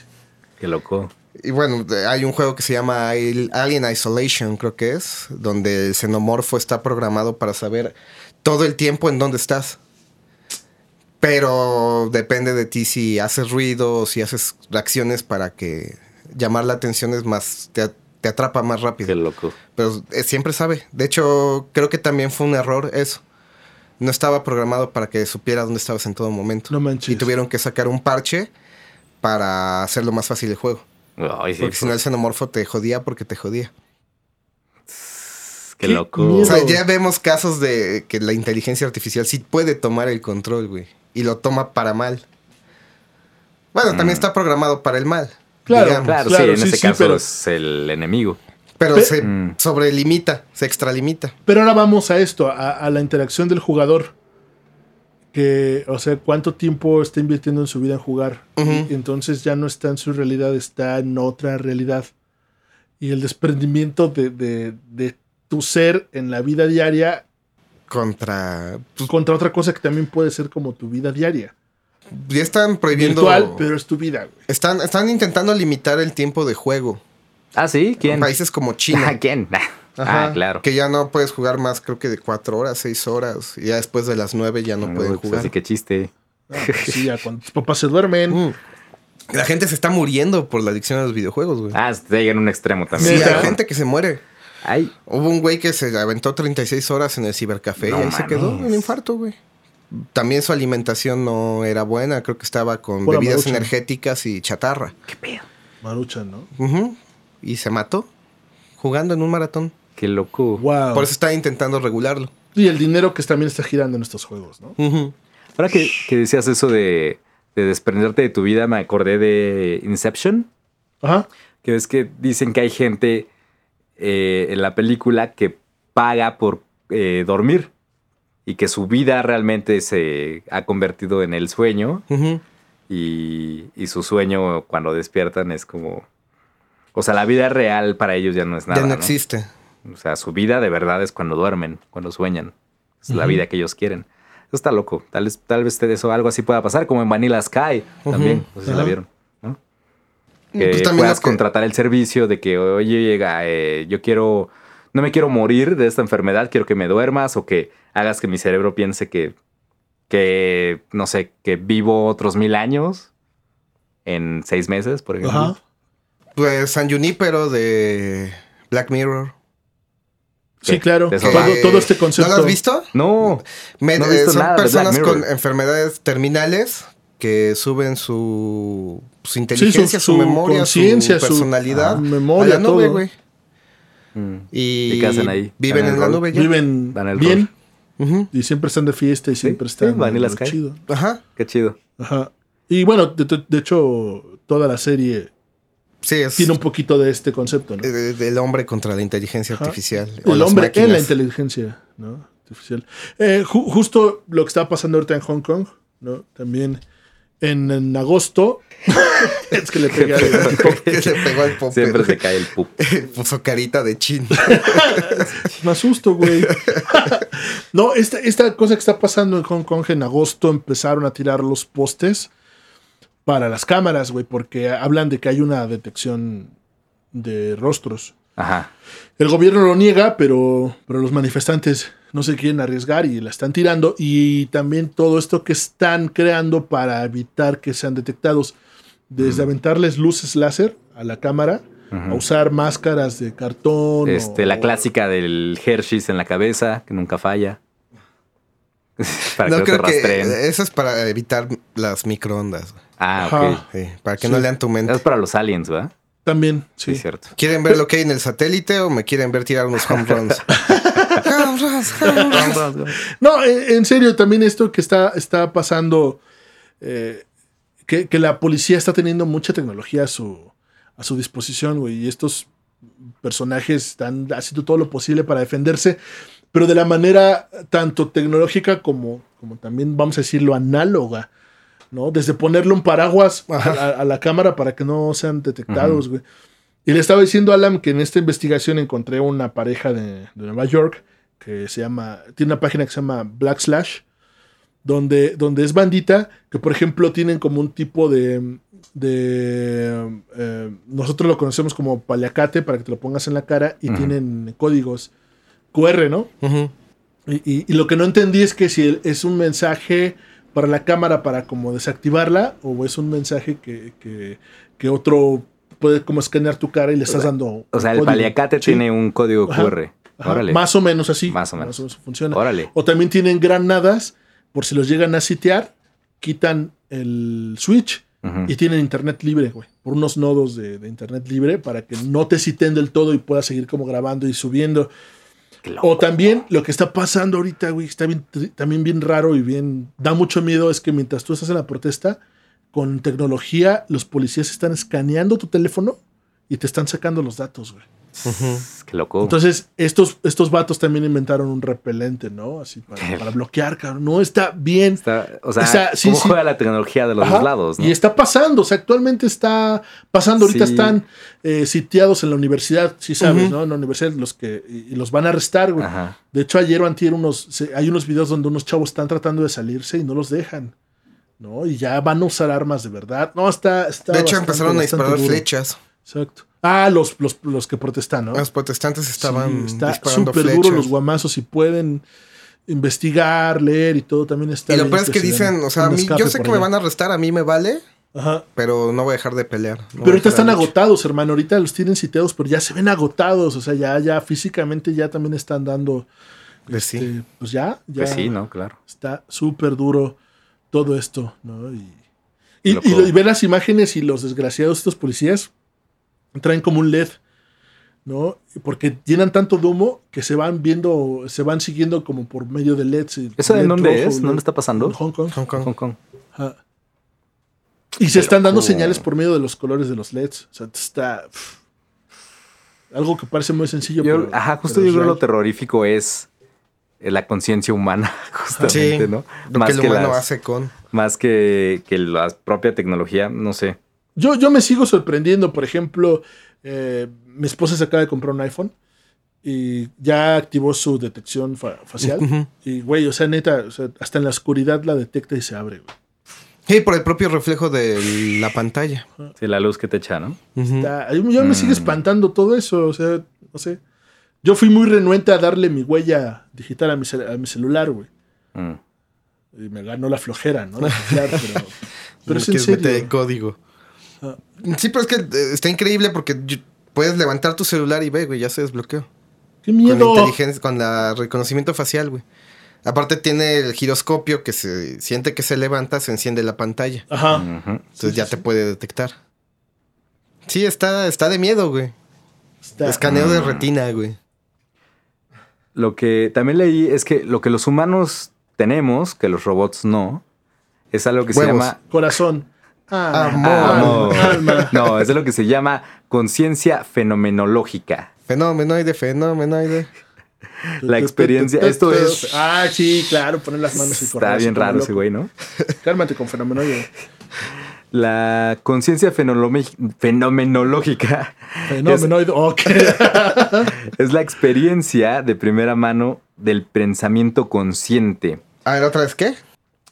Qué loco. Y bueno, hay un juego que se llama Al- Alien Isolation, creo que es, donde el xenomorfo está programado para saber todo el tiempo en dónde estás. Pero depende de ti si haces ruido si haces reacciones para que llamar la atención es más, te, te atrapa más Qué rápido. loco. Pero eh, siempre sabe. De hecho, creo que también fue un error eso. No estaba programado para que supiera dónde estabas en todo momento. No manches. Y tuvieron que sacar un parche para hacerlo más fácil el juego. Ay, sí, Porque si no el xenomorfo te jodía porque te jodía. qué Qué loco. miedo. O sea, ya vemos casos de que la inteligencia artificial sí puede tomar el control, güey. Y lo toma para mal. Bueno, también está programado para el mal. Claro, digamos. Claro, Claro, sí, en sí, ese sí, caso pero- es el enemigo. Pero Pe- se Mm. sobrelimita, se extralimita. Pero ahora vamos a esto, a, a la interacción del jugador. Que, o sea, cuánto tiempo está invirtiendo en su vida en jugar. Y entonces ya no está en su realidad, está en otra realidad. Y el desprendimiento de, de- de tu ser en la vida diaria Contra. pues, contra otra cosa que también puede ser como tu vida diaria. Ya están prohibiendo. Virtual, pero es tu vida, güey. Están, están intentando limitar el tiempo de juego. Ah, sí, ¿quién? En países como China. Ah, ¿quién? Ajá, ah, claro. Que ya no puedes jugar más, creo que de cuatro horas, seis horas. Y ya después de las nueve ya no Uy, pueden pues jugar. Así que chiste. Ah, pues sí, ya cuando tus papás se duermen. Mm. La gente se está muriendo por la adicción a los videojuegos, güey. Ah, se llega en un extremo sí, también. ¿Neta? hay gente que se muere. Ay, Hubo un güey que se aventó 36 horas en el cibercafé No y ahí se quedó un infarto, güey. También su alimentación no era buena, creo que estaba con Pura bebidas maruchan. energéticas y chatarra. qué pedo. Maruchan, ¿no? Y se mató jugando en un maratón. Qué loco. Wow. Por eso está intentando regularlo. Y el dinero que también está girando en estos juegos, ¿no? Ahora que, que decías eso de, de desprenderte de tu vida, me acordé de Inception. Ajá. Que ves que dicen que hay gente eh, en la película que paga por eh, dormir y que su vida realmente se ha convertido en el sueño y, y su sueño cuando despiertan es como... O sea, la vida real para ellos ya no es nada. ya no, ¿no? existe. O sea, su vida de verdad es cuando duermen, cuando sueñan. Es la vida que ellos quieren. Eso está loco. Tal vez, tal vez eso, algo así pueda pasar, como en Vanilla Sky también. No sé si la vieron. ¿no? Que Pues también puedas que- contratar el servicio de que, oye, llega, eh, yo quiero, no me quiero morir de esta enfermedad, quiero que me duermas o que hagas que mi cerebro piense que, que no sé, que vivo otros mil años en seis meses, por ejemplo. Ajá. Pues San Junípero de Black Mirror. Sí, claro. Todo, todo este concepto. ¿No lo has visto? No. Me- No he eh, visto son nada personas con enfermedades terminales que suben su, su Sí, inteligencia, su, su memoria, su personalidad ah, memoria, a la nube, todo. güey. Mm. Y, ¿Y qué hacen ahí? Viven ¿Dan el en la nube ya. Viven Dan y siempre están de fiesta y siempre sí, están Sky. chido. Ajá. Qué chido. Ajá. Y bueno, de, de- de hecho, toda la serie Sí, es tiene un poquito de este concepto, ¿no? de- del hombre contra la inteligencia Ajá. artificial. o El hombre en la inteligencia ¿no? artificial. Eh, ju- justo lo que está pasando ahorita en Hong Kong, ¿no? También en, en agosto. es que le pegué pegó al popper. Siempre se cae el pup. Puso carita de chin. Me asusto, güey. no, esta, esta cosa que está pasando en Hong Kong en agosto empezaron a tirar los postes para las cámaras, güey, porque hablan de que hay una detección de rostros. Ajá. El gobierno lo niega, pero, pero los manifestantes no se quieren arriesgar y la están tirando. Y también todo esto que están creando para evitar que sean detectados. Desde aventarles luces láser a la cámara, a usar máscaras de cartón. Este, o- la clásica del Hershey's en la cabeza, que nunca falla. para no que no te creo que rastreen. eso es para evitar las microondas. Ah, ok. Sí, para que Sí. no lean tu mente. Es para los aliens, ¿verdad? También, Sí, sí. cierto. ¿Quieren ver lo que hay en el satélite o me quieren ver tirar unos home runs? No, en, serio, también esto que está, está pasando, eh, que, que la policía está teniendo mucha tecnología a su, a su disposición, güey, y estos personajes están haciendo todo lo posible para defenderse, pero de la manera tanto tecnológica como, como también, vamos a decirlo, análoga, ¿no? Desde ponerle un paraguas a, a- a la cámara para que no sean detectados, güey. Y le estaba diciendo a Alan que en esta investigación encontré una pareja de, de Nueva York que se llama, tiene una página que se llama Black Slash, donde, donde es bandita, que por ejemplo tienen como un tipo de, de eh, nosotros lo conocemos como paliacate para que te lo pongas en la cara y tienen códigos QR, ¿no? Y, y- y lo que no entendí es que si es un mensaje para la cámara para como desactivarla o es un mensaje que, que- que otro puede como escanear tu cara y le estás dando. O sea, el código. paliacate Sí. tiene un código Ajá. QR. Ajá, Órale. Más o menos así. Más o menos. funciona. Órale. O también tienen granadas, por si los llegan a sitiar, quitan el switch y tienen internet libre, güey. Por unos nodos de, de internet libre para que no te citen del todo y puedas seguir como grabando y subiendo. O también lo que está pasando ahorita, güey, está bien, también bien raro y bien, da mucho miedo, es que mientras tú estás en la protesta, con tecnología, los policías están escaneando tu teléfono y te están sacando los datos, güey. Qué loco. Entonces, estos, estos vatos también inventaron un repelente, ¿no? Así para, para bloquear, cabrón. No está bien. Está- o sea, o sea, sí, ¿cómo sí. juega la tecnología de los Ajá, dos lados? ¿no? Y está pasando, o sea, actualmente está pasando. Ahorita Sí. están eh, sitiados en la universidad, sí sabes. ¿no? En la universidad los que y, y los van a arrestar, güey. Ajá. De hecho, ayer o antier unos, se- hay unos videos donde unos chavos están tratando de salirse y no los dejan, ¿no? Y ya van a usar armas de verdad. No, está, está De hecho, bastante, empezaron a disparar duro. flechas. Exacto. Ah, los, los, los que protestan, ¿no? Los protestantes estaban Sí, está disparando súper duro los guamazos si pueden investigar, leer y todo también está y lo peor es que dicen, o sea, a mí, yo sé que me van a arrestar, a mí me vale, Ajá. pero no voy a dejar de pelear. No Pero ahorita están agotados, hermano. Ahorita los tienen sitiados, pero ya se ven agotados. O sea, ya, ya físicamente ya también están dando. Pues sí. este, pues ya, ya Pues sí, ¿no? Claro. está súper duro todo esto, ¿no? Y, y, Loco. y- y ver las imágenes y los desgraciados, estos policías, traen como un LED, ¿no? Porque llenan tanto de humo que se van viendo, se van siguiendo como por medio de LEDs. ¿Eso LED en dónde rojo, es? ¿Dónde está pasando? En Hong Kong. Hong Kong. Hong Kong. Y se están dando señales por medio de los colores de los LEDs. O sea, está. algo que parece muy sencillo. Yo- pero- ajá, justo pero yo creo lo terrorífico es la conciencia humana, justamente, Sí, ¿no? lo Más que el que, humano las- hace con... más que, que la propia tecnología, no sé. Yo, yo me sigo sorprendiendo. Por ejemplo, eh, mi esposa se acaba de comprar un iPhone y ya activó su detección fa- facial. Y, güey, o sea, neta, o sea, hasta en la oscuridad la detecta y se abre, güey. Sí, por el propio reflejo de la pantalla. Sí, la luz que te echa, ¿no? Está- yo me sigue Mm. espantando todo eso, o sea, no sé. Yo fui muy renuente a darle mi huella digital a mi, cel- a mi celular, güey. Mm. Y me ganó la flojera, ¿no? Claro, pero, pero es en serio. código. Ah. Sí, pero es que eh, está increíble porque puedes levantar tu celular y ve, güey, ya se desbloqueó. ¡Qué Con la miedo! inteligencia, con la reconocimiento facial, güey. Aparte tiene el giroscopio que se siente que se levanta, se enciende la pantalla. Ajá. Ujú. Entonces ya te puede detectar. Sí, está, está de miedo, güey. Está- Escaneo de retina, güey. Lo que también leí es que lo que los humanos tenemos, que los robots no, es algo que se llama Corazón. Ah, Amor. Amor. Alma. No, es lo que se llama conciencia fenomenológica. Fenomenoide, fenomenoide. La experiencia, esto es Ah, sí, claro, poner las manos y correr está bien raro ese güey, ¿no? Cálmate con fenómeno. La conciencia fenomenológica Fenómeno. Ok. es la experiencia de primera mano del pensamiento consciente. A ver, ¿otra vez qué?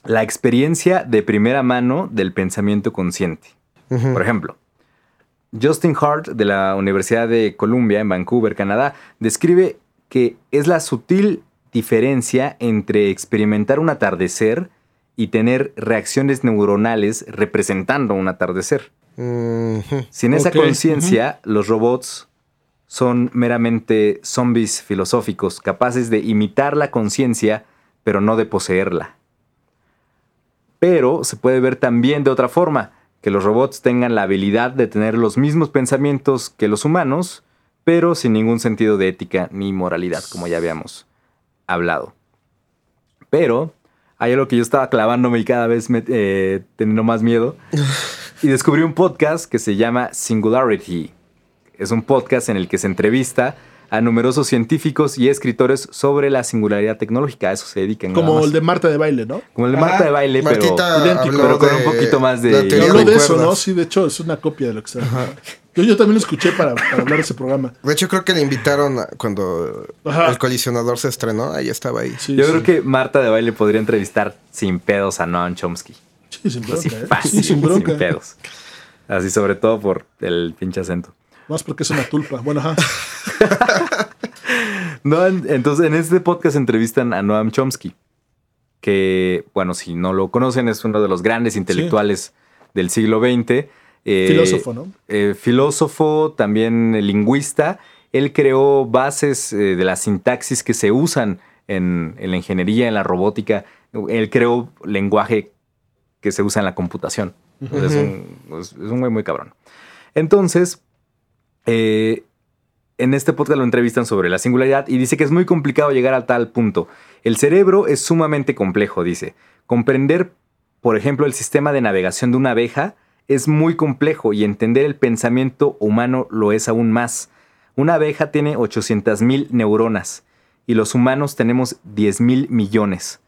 La experiencia de primera mano del pensamiento consciente. Por ejemplo, Justin Hart de la Universidad de Columbia en Vancouver, Canadá, describe que es la sutil diferencia entre experimentar un atardecer y tener reacciones neuronales representando un atardecer. Sin esa conciencia, los robots son meramente zombies filosóficos, capaces de imitar la conciencia, pero no de poseerla. Pero se puede ver también de otra forma, que los robots tengan la habilidad de tener los mismos pensamientos que los humanos, pero sin ningún sentido de ética ni moralidad, como ya habíamos hablado. Pero hay algo que yo estaba clavándome y cada vez me, eh, teniendo más miedo. Y descubrí un podcast que se llama Singularity. Es un podcast en el que se entrevista a numerosos científicos y escritores sobre la singularidad tecnológica. A eso se dedican. Como el de Marta de baile, ¿no? Como el de Ajá. Marta de baile, Martita pero, idéntico, pero con de un poquito más de- de cuerdas. eso, ¿no? Sí, de hecho, es una copia de lo que está. Yo, yo también lo escuché para, para hablar de ese programa. De hecho, creo que le invitaron a- cuando Ajá. el colisionador se estrenó. Ahí estaba ahí. Sí, Yo sí. creo que Marta de baile podría entrevistar sin pedos a Noam Chomsky. Sí, sin Así bronca, ¿eh? fácil, Sí, sin pedos. Así sobre todo por el pinche acento. Más porque es una tulpa. Bueno, ajá. No, en- entonces en este podcast entrevistan a Noam Chomsky, que, bueno, si no lo conocen, es uno de los grandes intelectuales del siglo XX. Eh, Filósofo, ¿no? eh, filósofo, también lingüista. Él creó bases eh, de la sintaxis que se usan en, en la ingeniería, en la robótica. Él creó lenguaje que se usa en la computación. Entonces, es, un, es- un güey muy cabrón. Entonces, en este podcast lo entrevistan sobre la singularidad y dice que es muy complicado llegar a tal punto. El cerebro es sumamente complejo, dice. Comprender, por ejemplo, el sistema de navegación de una abeja es muy complejo y entender el pensamiento humano lo es aún más. Una abeja tiene 800 mil neuronas y los humanos tenemos 10 mil millones.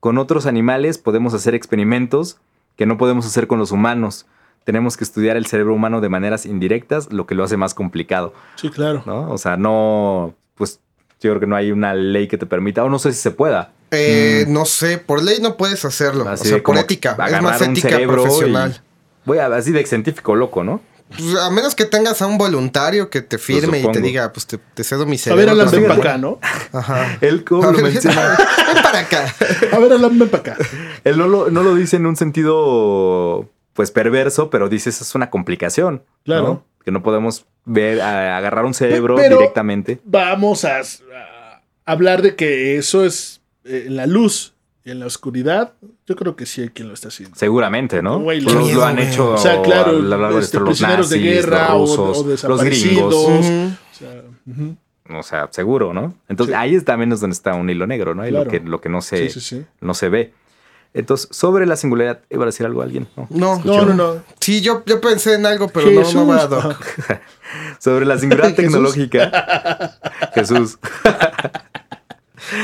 Con otros animales podemos hacer experimentos que no podemos hacer con los humanos. Tenemos que estudiar el cerebro humano de maneras indirectas, lo que lo hace más complicado. Sí, claro. ¿no? O sea, no, pues yo creo que no hay una ley que te permita, o no sé si se pueda. Eh, No sé, por ley no puedes hacerlo. Así o sea, por ética. Es más ética profesional. Voy a, así de científico loco, ¿no? Pues, a menos que tengas a un voluntario que te firme y te diga, pues te, te cedo mi A cerebro. ver, Alan, pero ven no- para acá, ¿no? Ajá. Él, como A lo menciona, ven para acá. A ver, Alan, ven para acá. él no lo, no lo dice en un sentido, pues, perverso, pero dice eso es una complicación. ¿no? Claro. Que no podemos ver, a- agarrar un cerebro Pero- directamente. Vamos a, a hablar de que eso es eh, en la luz y en la oscuridad. Yo creo que sí hay quien lo está haciendo. Seguramente, ¿no? Güey, Pues lo- han güey. hecho O sea, claro, a lo largo de este, esto los prisioneros de nazis, guerra o- los rusos, o los desaparecidos. gringos. Ujú. O sea, ujú. O sea, seguro, ¿no? Entonces Sí. ahí es también es donde está un hilo negro, ¿no? Y Claro. lo, que, lo que no se, sí, sí, sí. no se ve. Entonces, sobre la singularidad, ¿iba a decir algo alguien? No. No, No, no, no. Sí, yo, yo pensé en algo, pero no, Jesús. no va, Doc. Ajá. Sobre la singularidad tecnológica. Jesús.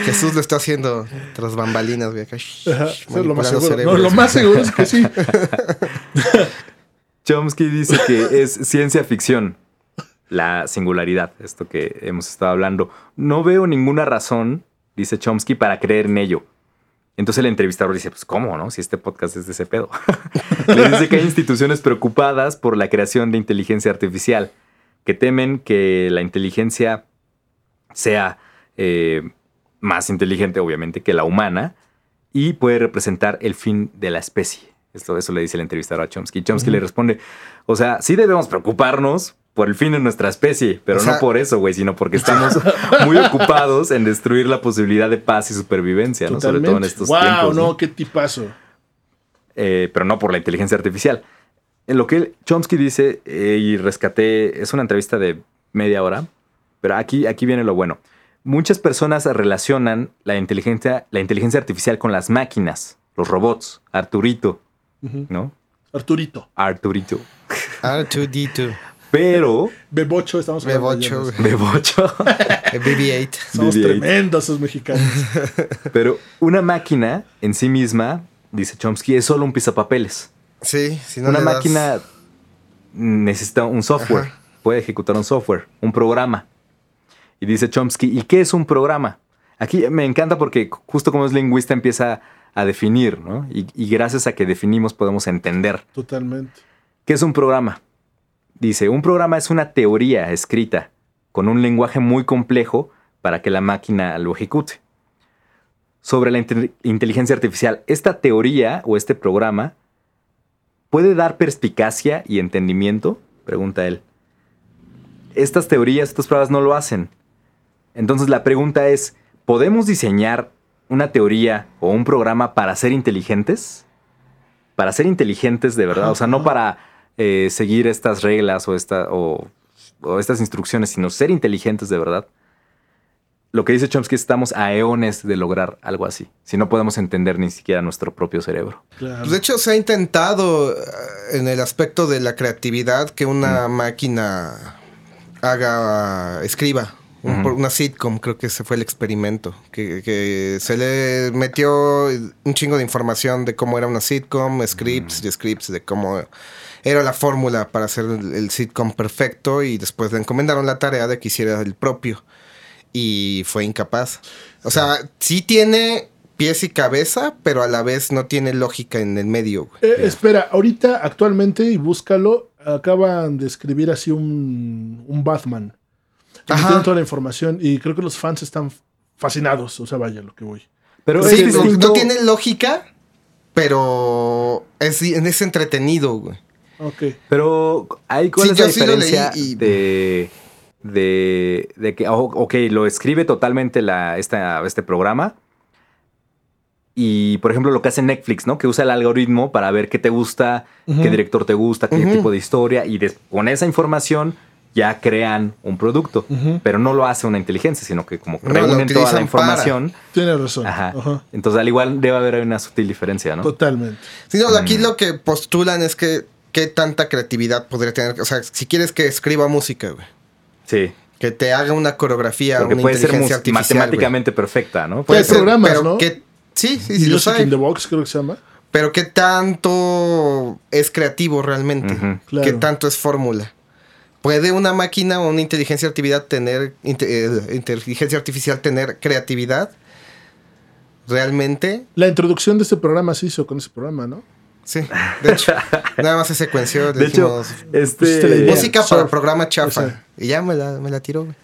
Jesús lo está haciendo tras bambalinas, güey. acá, shh, Ajá, shh, eso es lo más seguro. No, lo más seguro es que sí. Chomsky dice que es ciencia ficción. La singularidad, esto que hemos estado hablando. No veo ninguna razón, dice Chomsky, para creer en ello. Entonces el entrevistador dice, pues ¿cómo, no? Si este podcast es de ese pedo. Le dice que hay instituciones preocupadas por la creación de inteligencia artificial, que temen que la inteligencia sea eh, más inteligente, obviamente, que la humana y puede representar el fin de la especie. Esto, eso le dice el entrevistador a Chomsky. Chomsky le responde, o sea, sí debemos preocuparnos por el fin de nuestra especie, pero O sea- no por eso, güey, sino porque estamos muy ocupados en destruir la posibilidad de paz y supervivencia, ¿no? Sobre todo en estos wow, tiempos. no, ¿no? qué tipazo. Eh, pero no por la inteligencia artificial. En lo que Chomsky dice, eh, y rescaté, es una entrevista de media hora, pero aquí, aquí viene lo bueno. Muchas personas relacionan la inteligencia, la inteligencia artificial con las máquinas, los robots, Arturito. ¿no? Arturito. Arturito. R2D2. Pero, Bebocho, estamos Bebocho. Bebocho, BB-8. Somos BB-8. tremendos esos mexicanos. pero una máquina en sí misma, dice Chomsky, es solo un pisapapeles. Sí, si no una le das- máquina necesita un software, Ajá. puede ejecutar un software, un programa. Y dice Chomsky, ¿y qué es un programa? Aquí me encanta porque justo como es lingüista empieza a definir, ¿no? Y, y gracias a que definimos podemos entender. Totalmente. ¿Qué es un programa? Dice, un programa es una teoría escrita con un lenguaje muy complejo para que la máquina lo ejecute. Sobre la inte- inteligencia artificial, esta teoría o este programa puede dar perspicacia y entendimiento, pregunta él. Estas teorías, estas pruebas no lo hacen. Entonces la pregunta es, ¿podemos diseñar una teoría o un programa para ser inteligentes? Para ser inteligentes de verdad, o sea, no para eh, seguir estas reglas o, esta, o, o estas instrucciones, sino ser inteligentes de verdad. Lo que dice Chomsky es que estamos a eones de lograr algo así, si no podemos entender ni siquiera nuestro propio cerebro. Claro. Pues de hecho, se ha intentado eh, en el aspecto de la creatividad que una Mm. máquina haga, escriba. Un Una sitcom, creo que ese fue el experimento. Que, que se le metió un chingo de información de cómo era una sitcom, scripts y scripts de cómo era la fórmula para hacer el, el sitcom perfecto. Y después le encomendaron la tarea de que hiciera el propio. Y fue incapaz. O sea, sí tiene pies y cabeza, pero a la vez no tiene lógica en el medio. güey. Eh, espera, ahorita actualmente, y búscalo, acaban de escribir así un, un Batman. Toda la información y creo que los fans están fascinados. O sea, vaya lo que voy. Pero Sí, es no, tiene lógica, pero es, es entretenido, güey. Ok. Pero hay cuál Sí, es la yo sí lo leí diferencia y- de, de, de que, ok, lo escribe totalmente la, esta, este programa. Y, por ejemplo, lo que hace Netflix, ¿no? Que usa el algoritmo para ver qué te gusta, qué director te gusta, qué tipo de historia. Y des- con esa información ya crean un producto. Pero no lo hace una inteligencia, sino que como No, reúnen toda la información. Tiene razón. Ajá. Ajá. Entonces, al igual debe haber una sutil diferencia, ¿no? Totalmente. Sí, no, aquí Mm. lo que postulan es que qué tanta creatividad podría tener. O sea, si quieres que escriba música, güey. Sí. Que te haga una coreografía, Porque una puede ser inteligencia artificial. güey. matemáticamente perfecta, ¿no? Puede ser, programas, pero ¿no? que- sí, sí, sí, Music in the Box, creo que se llama. Pero qué tanto es creativo realmente. Ujú. Claro. ¿Qué tanto es fórmula? ¿Puede una máquina o una inteligencia artificial tener inte- eh, inteligencia artificial tener creatividad? ¿Realmente? La introducción de este programa se hizo con ese programa, ¿no? Sí. De hecho, nada más se secuenció. De hecho, dijimos, este, música para el programa chafa. Y ya me la, me la tiró. güey.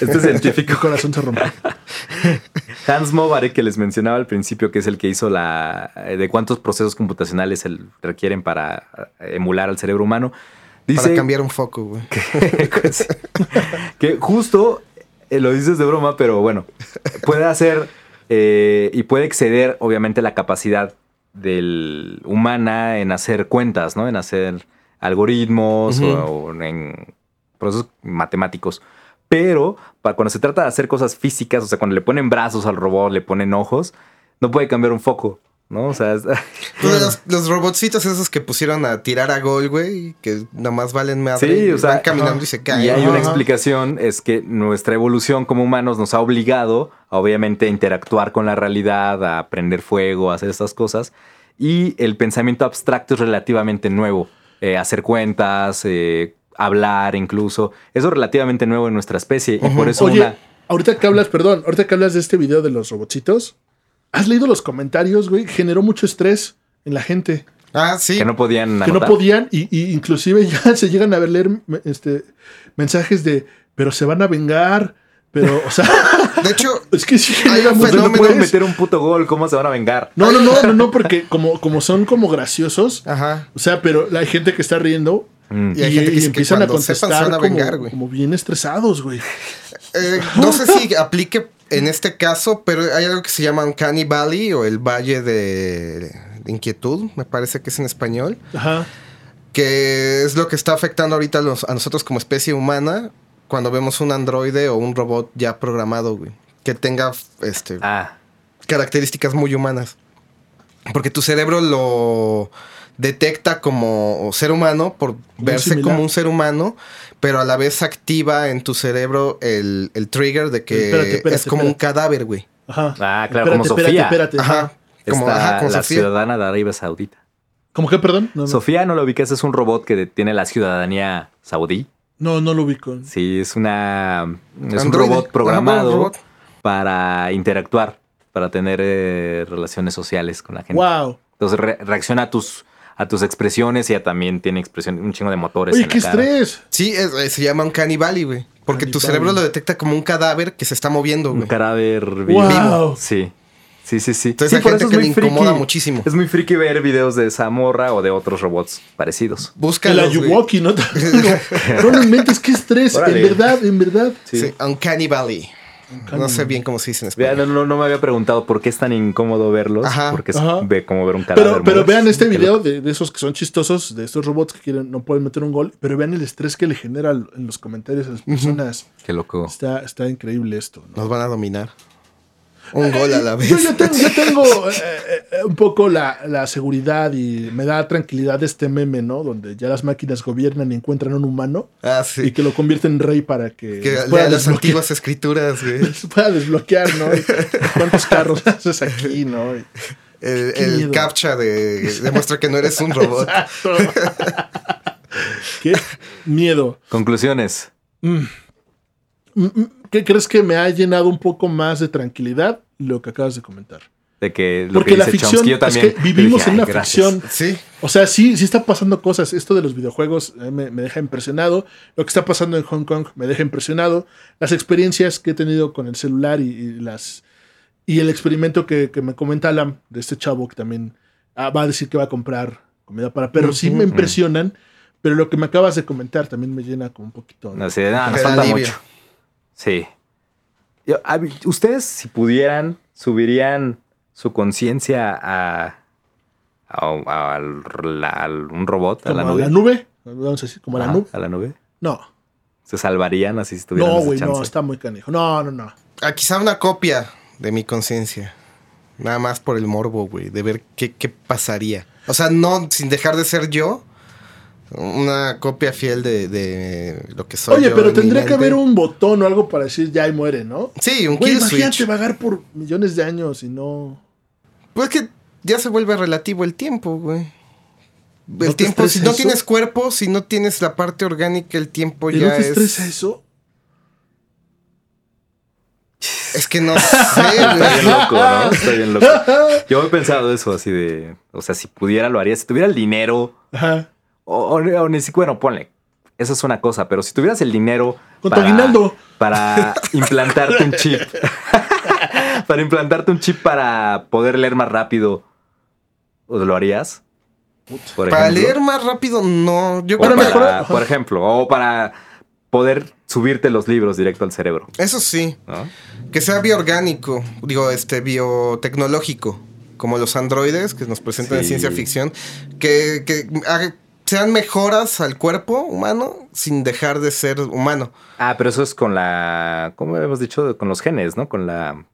este científico corazón se rompe. Hans Mobarek que les mencionaba al principio, que es el que hizo la eh, de cuántos procesos computacionales el- requieren para eh, emular al cerebro humano, dice Para cambiar un foco, güey. que, que justo eh, lo dices de broma, pero bueno, puede hacer eh, y puede exceder, obviamente, la capacidad del humana en hacer cuentas, ¿no? En hacer algoritmos o, o en procesos matemáticos. Pero para cuando se trata de hacer cosas físicas, o sea, cuando le ponen brazos al robot, le ponen ojos, no puede cambiar un foco, ¿no? O sea, los, los robotcitos esos que pusieron a tirar a gol, güey, que nada más valen madre. Sí, o sea, van caminando ajá. y se caen. Y hay Ajá. una explicación, es que nuestra evolución como humanos nos ha obligado a obviamente interactuar con la realidad, a prender fuego, a hacer estas cosas. Y el pensamiento abstracto es relativamente nuevo. Eh, hacer cuentas, eh, hablar incluso. Eso es relativamente nuevo en nuestra especie. Y por eso Oye, una... ahorita que hablas, perdón, ahorita que hablas de este video de los robotcitos, ¿has leído los comentarios, güey? Generó mucho estrés en la gente. Ah, sí. Que no podían Que no podían, y, y inclusive ya se llegan a ver leer este, mensajes de, pero se van a vengar, pero, o sea, De hecho, es que sí Hay genera un mucho Pues no fenómeno, pueden meter un puto gol, ¿cómo se van a vengar? No, no, no, no, no, porque como, como son como graciosos, ajá. o sea, pero hay gente que está riendo Mm. Y hay gente que dice que empiezan a cuando sepan, se contestar van a como, vengar, güey. como bien estresados, güey. Eh, no sé si aplique en este caso, pero hay algo que se llama Uncanny Valley o el Valle de Inquietud, me parece que es en español, Ajá. que es lo que está afectando ahorita a, los- a nosotros como especie humana cuando vemos un androide o un robot ya programado, güey, que tenga este, Ah, características muy humanas. Porque tu cerebro lo detecta como ser humano por verse similar. como un ser humano, pero a la vez activa en tu cerebro el, el trigger de que Espérate, espérate, es como un cadáver, güey. Ajá. Ah, claro, como espérate, Sofía. Espérate, espérate. Ajá. Como, ajá, como la Sofía. ciudadana de Arabia Saudita. ¿Cómo que, perdón? No, no. Sofía, ¿no lo ubicas? Es un robot que tiene la ciudadanía saudí. No, no lo ubico. Sí, es una es un robot programado robot. para interactuar, para tener eh, relaciones sociales con la gente. Wow. Entonces re- reacciona a tus a tus expresiones y ya también tiene expresión un chingo de motores Oye, en qué la cara. estrés. Sí, es- eh, se llama un cannibali, güey. Porque tu cerebro lo detecta como un cadáver que se está moviendo, Un güey. cadáver vivo. Wow. Sí. Sí, sí, sí. Entonces Sí, hay por gente eso que es le muy friki. incomoda muchísimo. Es muy friki ver videos de esa morra o de otros robots parecidos. El Búscalo. Ayuwoki, ¿no? no, no inventes, qué estrés. Órale. En verdad, en verdad. Sí, Uncanny Valley. No sé bien cómo se dice en español. no, no, no me había preguntado por qué es tan incómodo verlos. Ajá. porque es Ajá. ve como ver un cadáver. Pero, pero vean este video de, de esos que son chistosos, de estos robots que quieren, no pueden meter un gol, pero vean el estrés que le genera en los comentarios a las personas. Qué loco. Está, está increíble esto. ¿no? Nos van a dominar. Un gol a la vez. Yo, yo tengo, yo tengo, eh, eh, un poco la, la seguridad y me da tranquilidad este meme, ¿no? Donde ya las máquinas gobiernan y encuentran un humano Ah, y sí. que lo convierten en rey para que, Que pueda, las antiguas escrituras, güey. les pueda desbloquear, ¿no? Y ¿Cuántos carros haces aquí, no? Y- El, Qué el miedo. captcha de demuestra que no eres un robot. Qué miedo. Conclusiones. Mm, mm, ¿Qué crees que me ha llenado un poco más de tranquilidad lo que acabas de comentar? De que lo Porque que la ficción, Chomsky, yo es que vivimos dije, en una ficción. Sí. O sea, sí, sí está pasando cosas. Esto de los videojuegos eh, me, me deja impresionado. Lo que está pasando en Hong Kong me deja impresionado. Las experiencias que he tenido con el celular y, y las y el experimento que, que me comenta Alan de este chavo que también ah, va a decir que va a comprar comida para perros. Sí me impresionan, pero lo que me acabas de comentar también me llena como un poquito. No sé, nada, nos Te da falta alivio. mucho. Sí. Yo- a Ustedes, si pudieran, subirían su conciencia a, a, a la- a un robot, a como la a nube. la nube. Vamos a decir, como a la nube. a la nube. No, ¿Se salvarían así si tuvieran no, güey, no, está muy canijo. No, no, no. Ah, quizá una copia de mi conciencia. Nada más por el morbo, güey, de ver qué, qué pasaría. O sea, no sin dejar de ser yo. Una copia fiel de, de lo que soy. Oye, yo pero tendría que haber un botón o algo para decir ya y muere, ¿no? Sí, un Güey, kill imagínate switch. vagar por millones de años y no. Pues que ya se vuelve relativo el tiempo, güey. ¿No El tiempo, si no eso? tienes cuerpo, si no tienes la parte orgánica, el tiempo ¿Y ya no te es. estresa eso? Es que no sé, Está bien loco, ¿no? Está bien loco. Yo he pensado eso así de, o sea, si pudiera lo haría, si tuviera el dinero, Ajá. O, o- o ni siquiera, bueno, ponle, eso es una cosa, pero si tuvieras el dinero Con para implantarte un chip, para implantarte un chip para poder leer más rápido, ¿o lo harías? Por Para ejemplo. leer más rápido, no. Yo creo Para que para- mejorar- por ejemplo, o para poder subirte los libros directo al cerebro. eso sí. ¿no? Que sea bioorgánico, digo, este, biotecnológico, como los androides que nos presentan en ciencia ficción, que, que haga- sean mejoras al cuerpo humano sin dejar de ser humano. Ah, pero eso es con la, ¿cómo habíamos dicho? Con los genes, ¿no? Con la,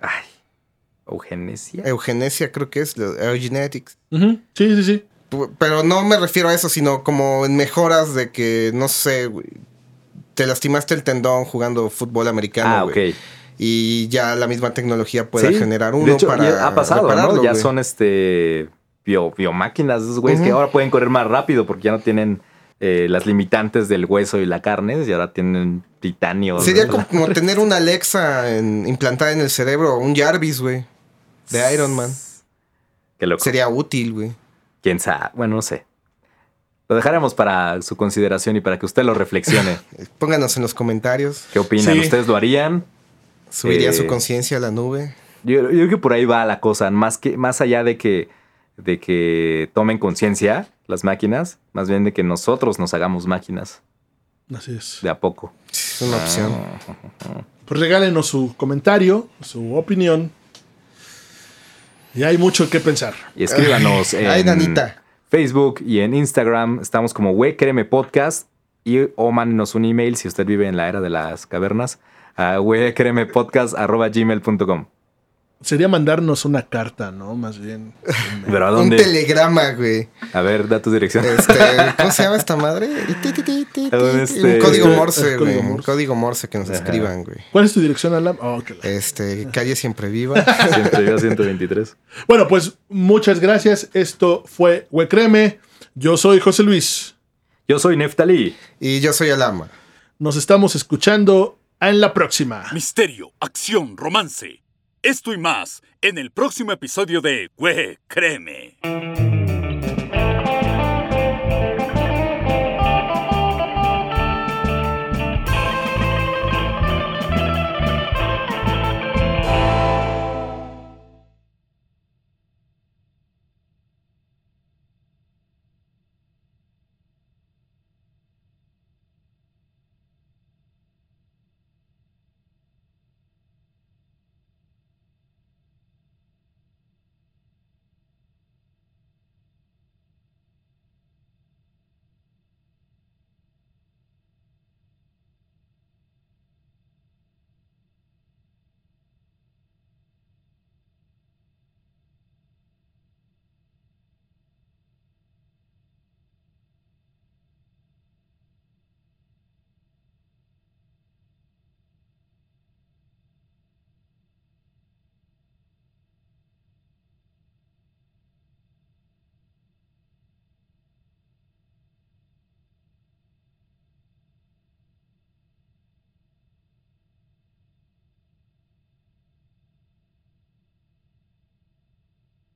ay, eugenesia. Eugenesia creo que es, eugenetics. Sí, sí, sí. Pero no me refiero a eso, sino como en mejoras de que, no sé, güey, te lastimaste el tendón jugando fútbol americano, ah, güey, ok. Y ya la misma tecnología pueda Sí, generar uno de hecho, para ya ha pasado, ¿no? Ya güey. son este bio, biomáquinas, esos güeyes que ahora pueden correr más rápido porque ya no tienen eh, las limitantes del hueso y la carne y ahora tienen titanio. Sería ¿no? como, tener una Alexa en- implantada en el cerebro, un Jarvis, güey, de Iron Man. Qué loco. Sería útil, güey. Quién sabe. Bueno, no sé. Lo dejaremos para su consideración y para que usted lo reflexione. Pónganos en los comentarios. ¿Qué opinan? Sí. ¿Ustedes lo harían? Subiría Eh, su conciencia a la nube. Yo, yo creo que por ahí va la cosa. Más que, más allá de que, de que tomen conciencia, las máquinas, más bien de que nosotros nos hagamos máquinas Así es. de a poco. Es una opción. Pues regálenos su comentario, su opinión. Y hay mucho que pensar. Y escríbanos en Ay, Danita. Facebook y en Instagram. Estamos como We Créeme Podcast. Y o mándenos un email si usted vive en la era de las cavernas a gmail.com Sería mandarnos una carta, ¿no? Más bien. ¿Pero a Un dónde? telegrama, güey. A ver, da tu dirección. Este, ¿Cómo se llama esta madre? Un, este- Un código este- morse, güey. código Un Morse. código morse que nos escriban, güey. ¿Cuál es tu dirección, Alan? Oh, la- Este, calle siempre viva. Siempre yo 123. Bueno, pues muchas gracias. Esto fue Huecreme. Yo soy José Luis. Yo soy Neftalí. Y yo soy el ama. Nos estamos escuchando en la próxima. Misterio, acción, romance. Esto y más en el próximo episodio de Güey, créeme.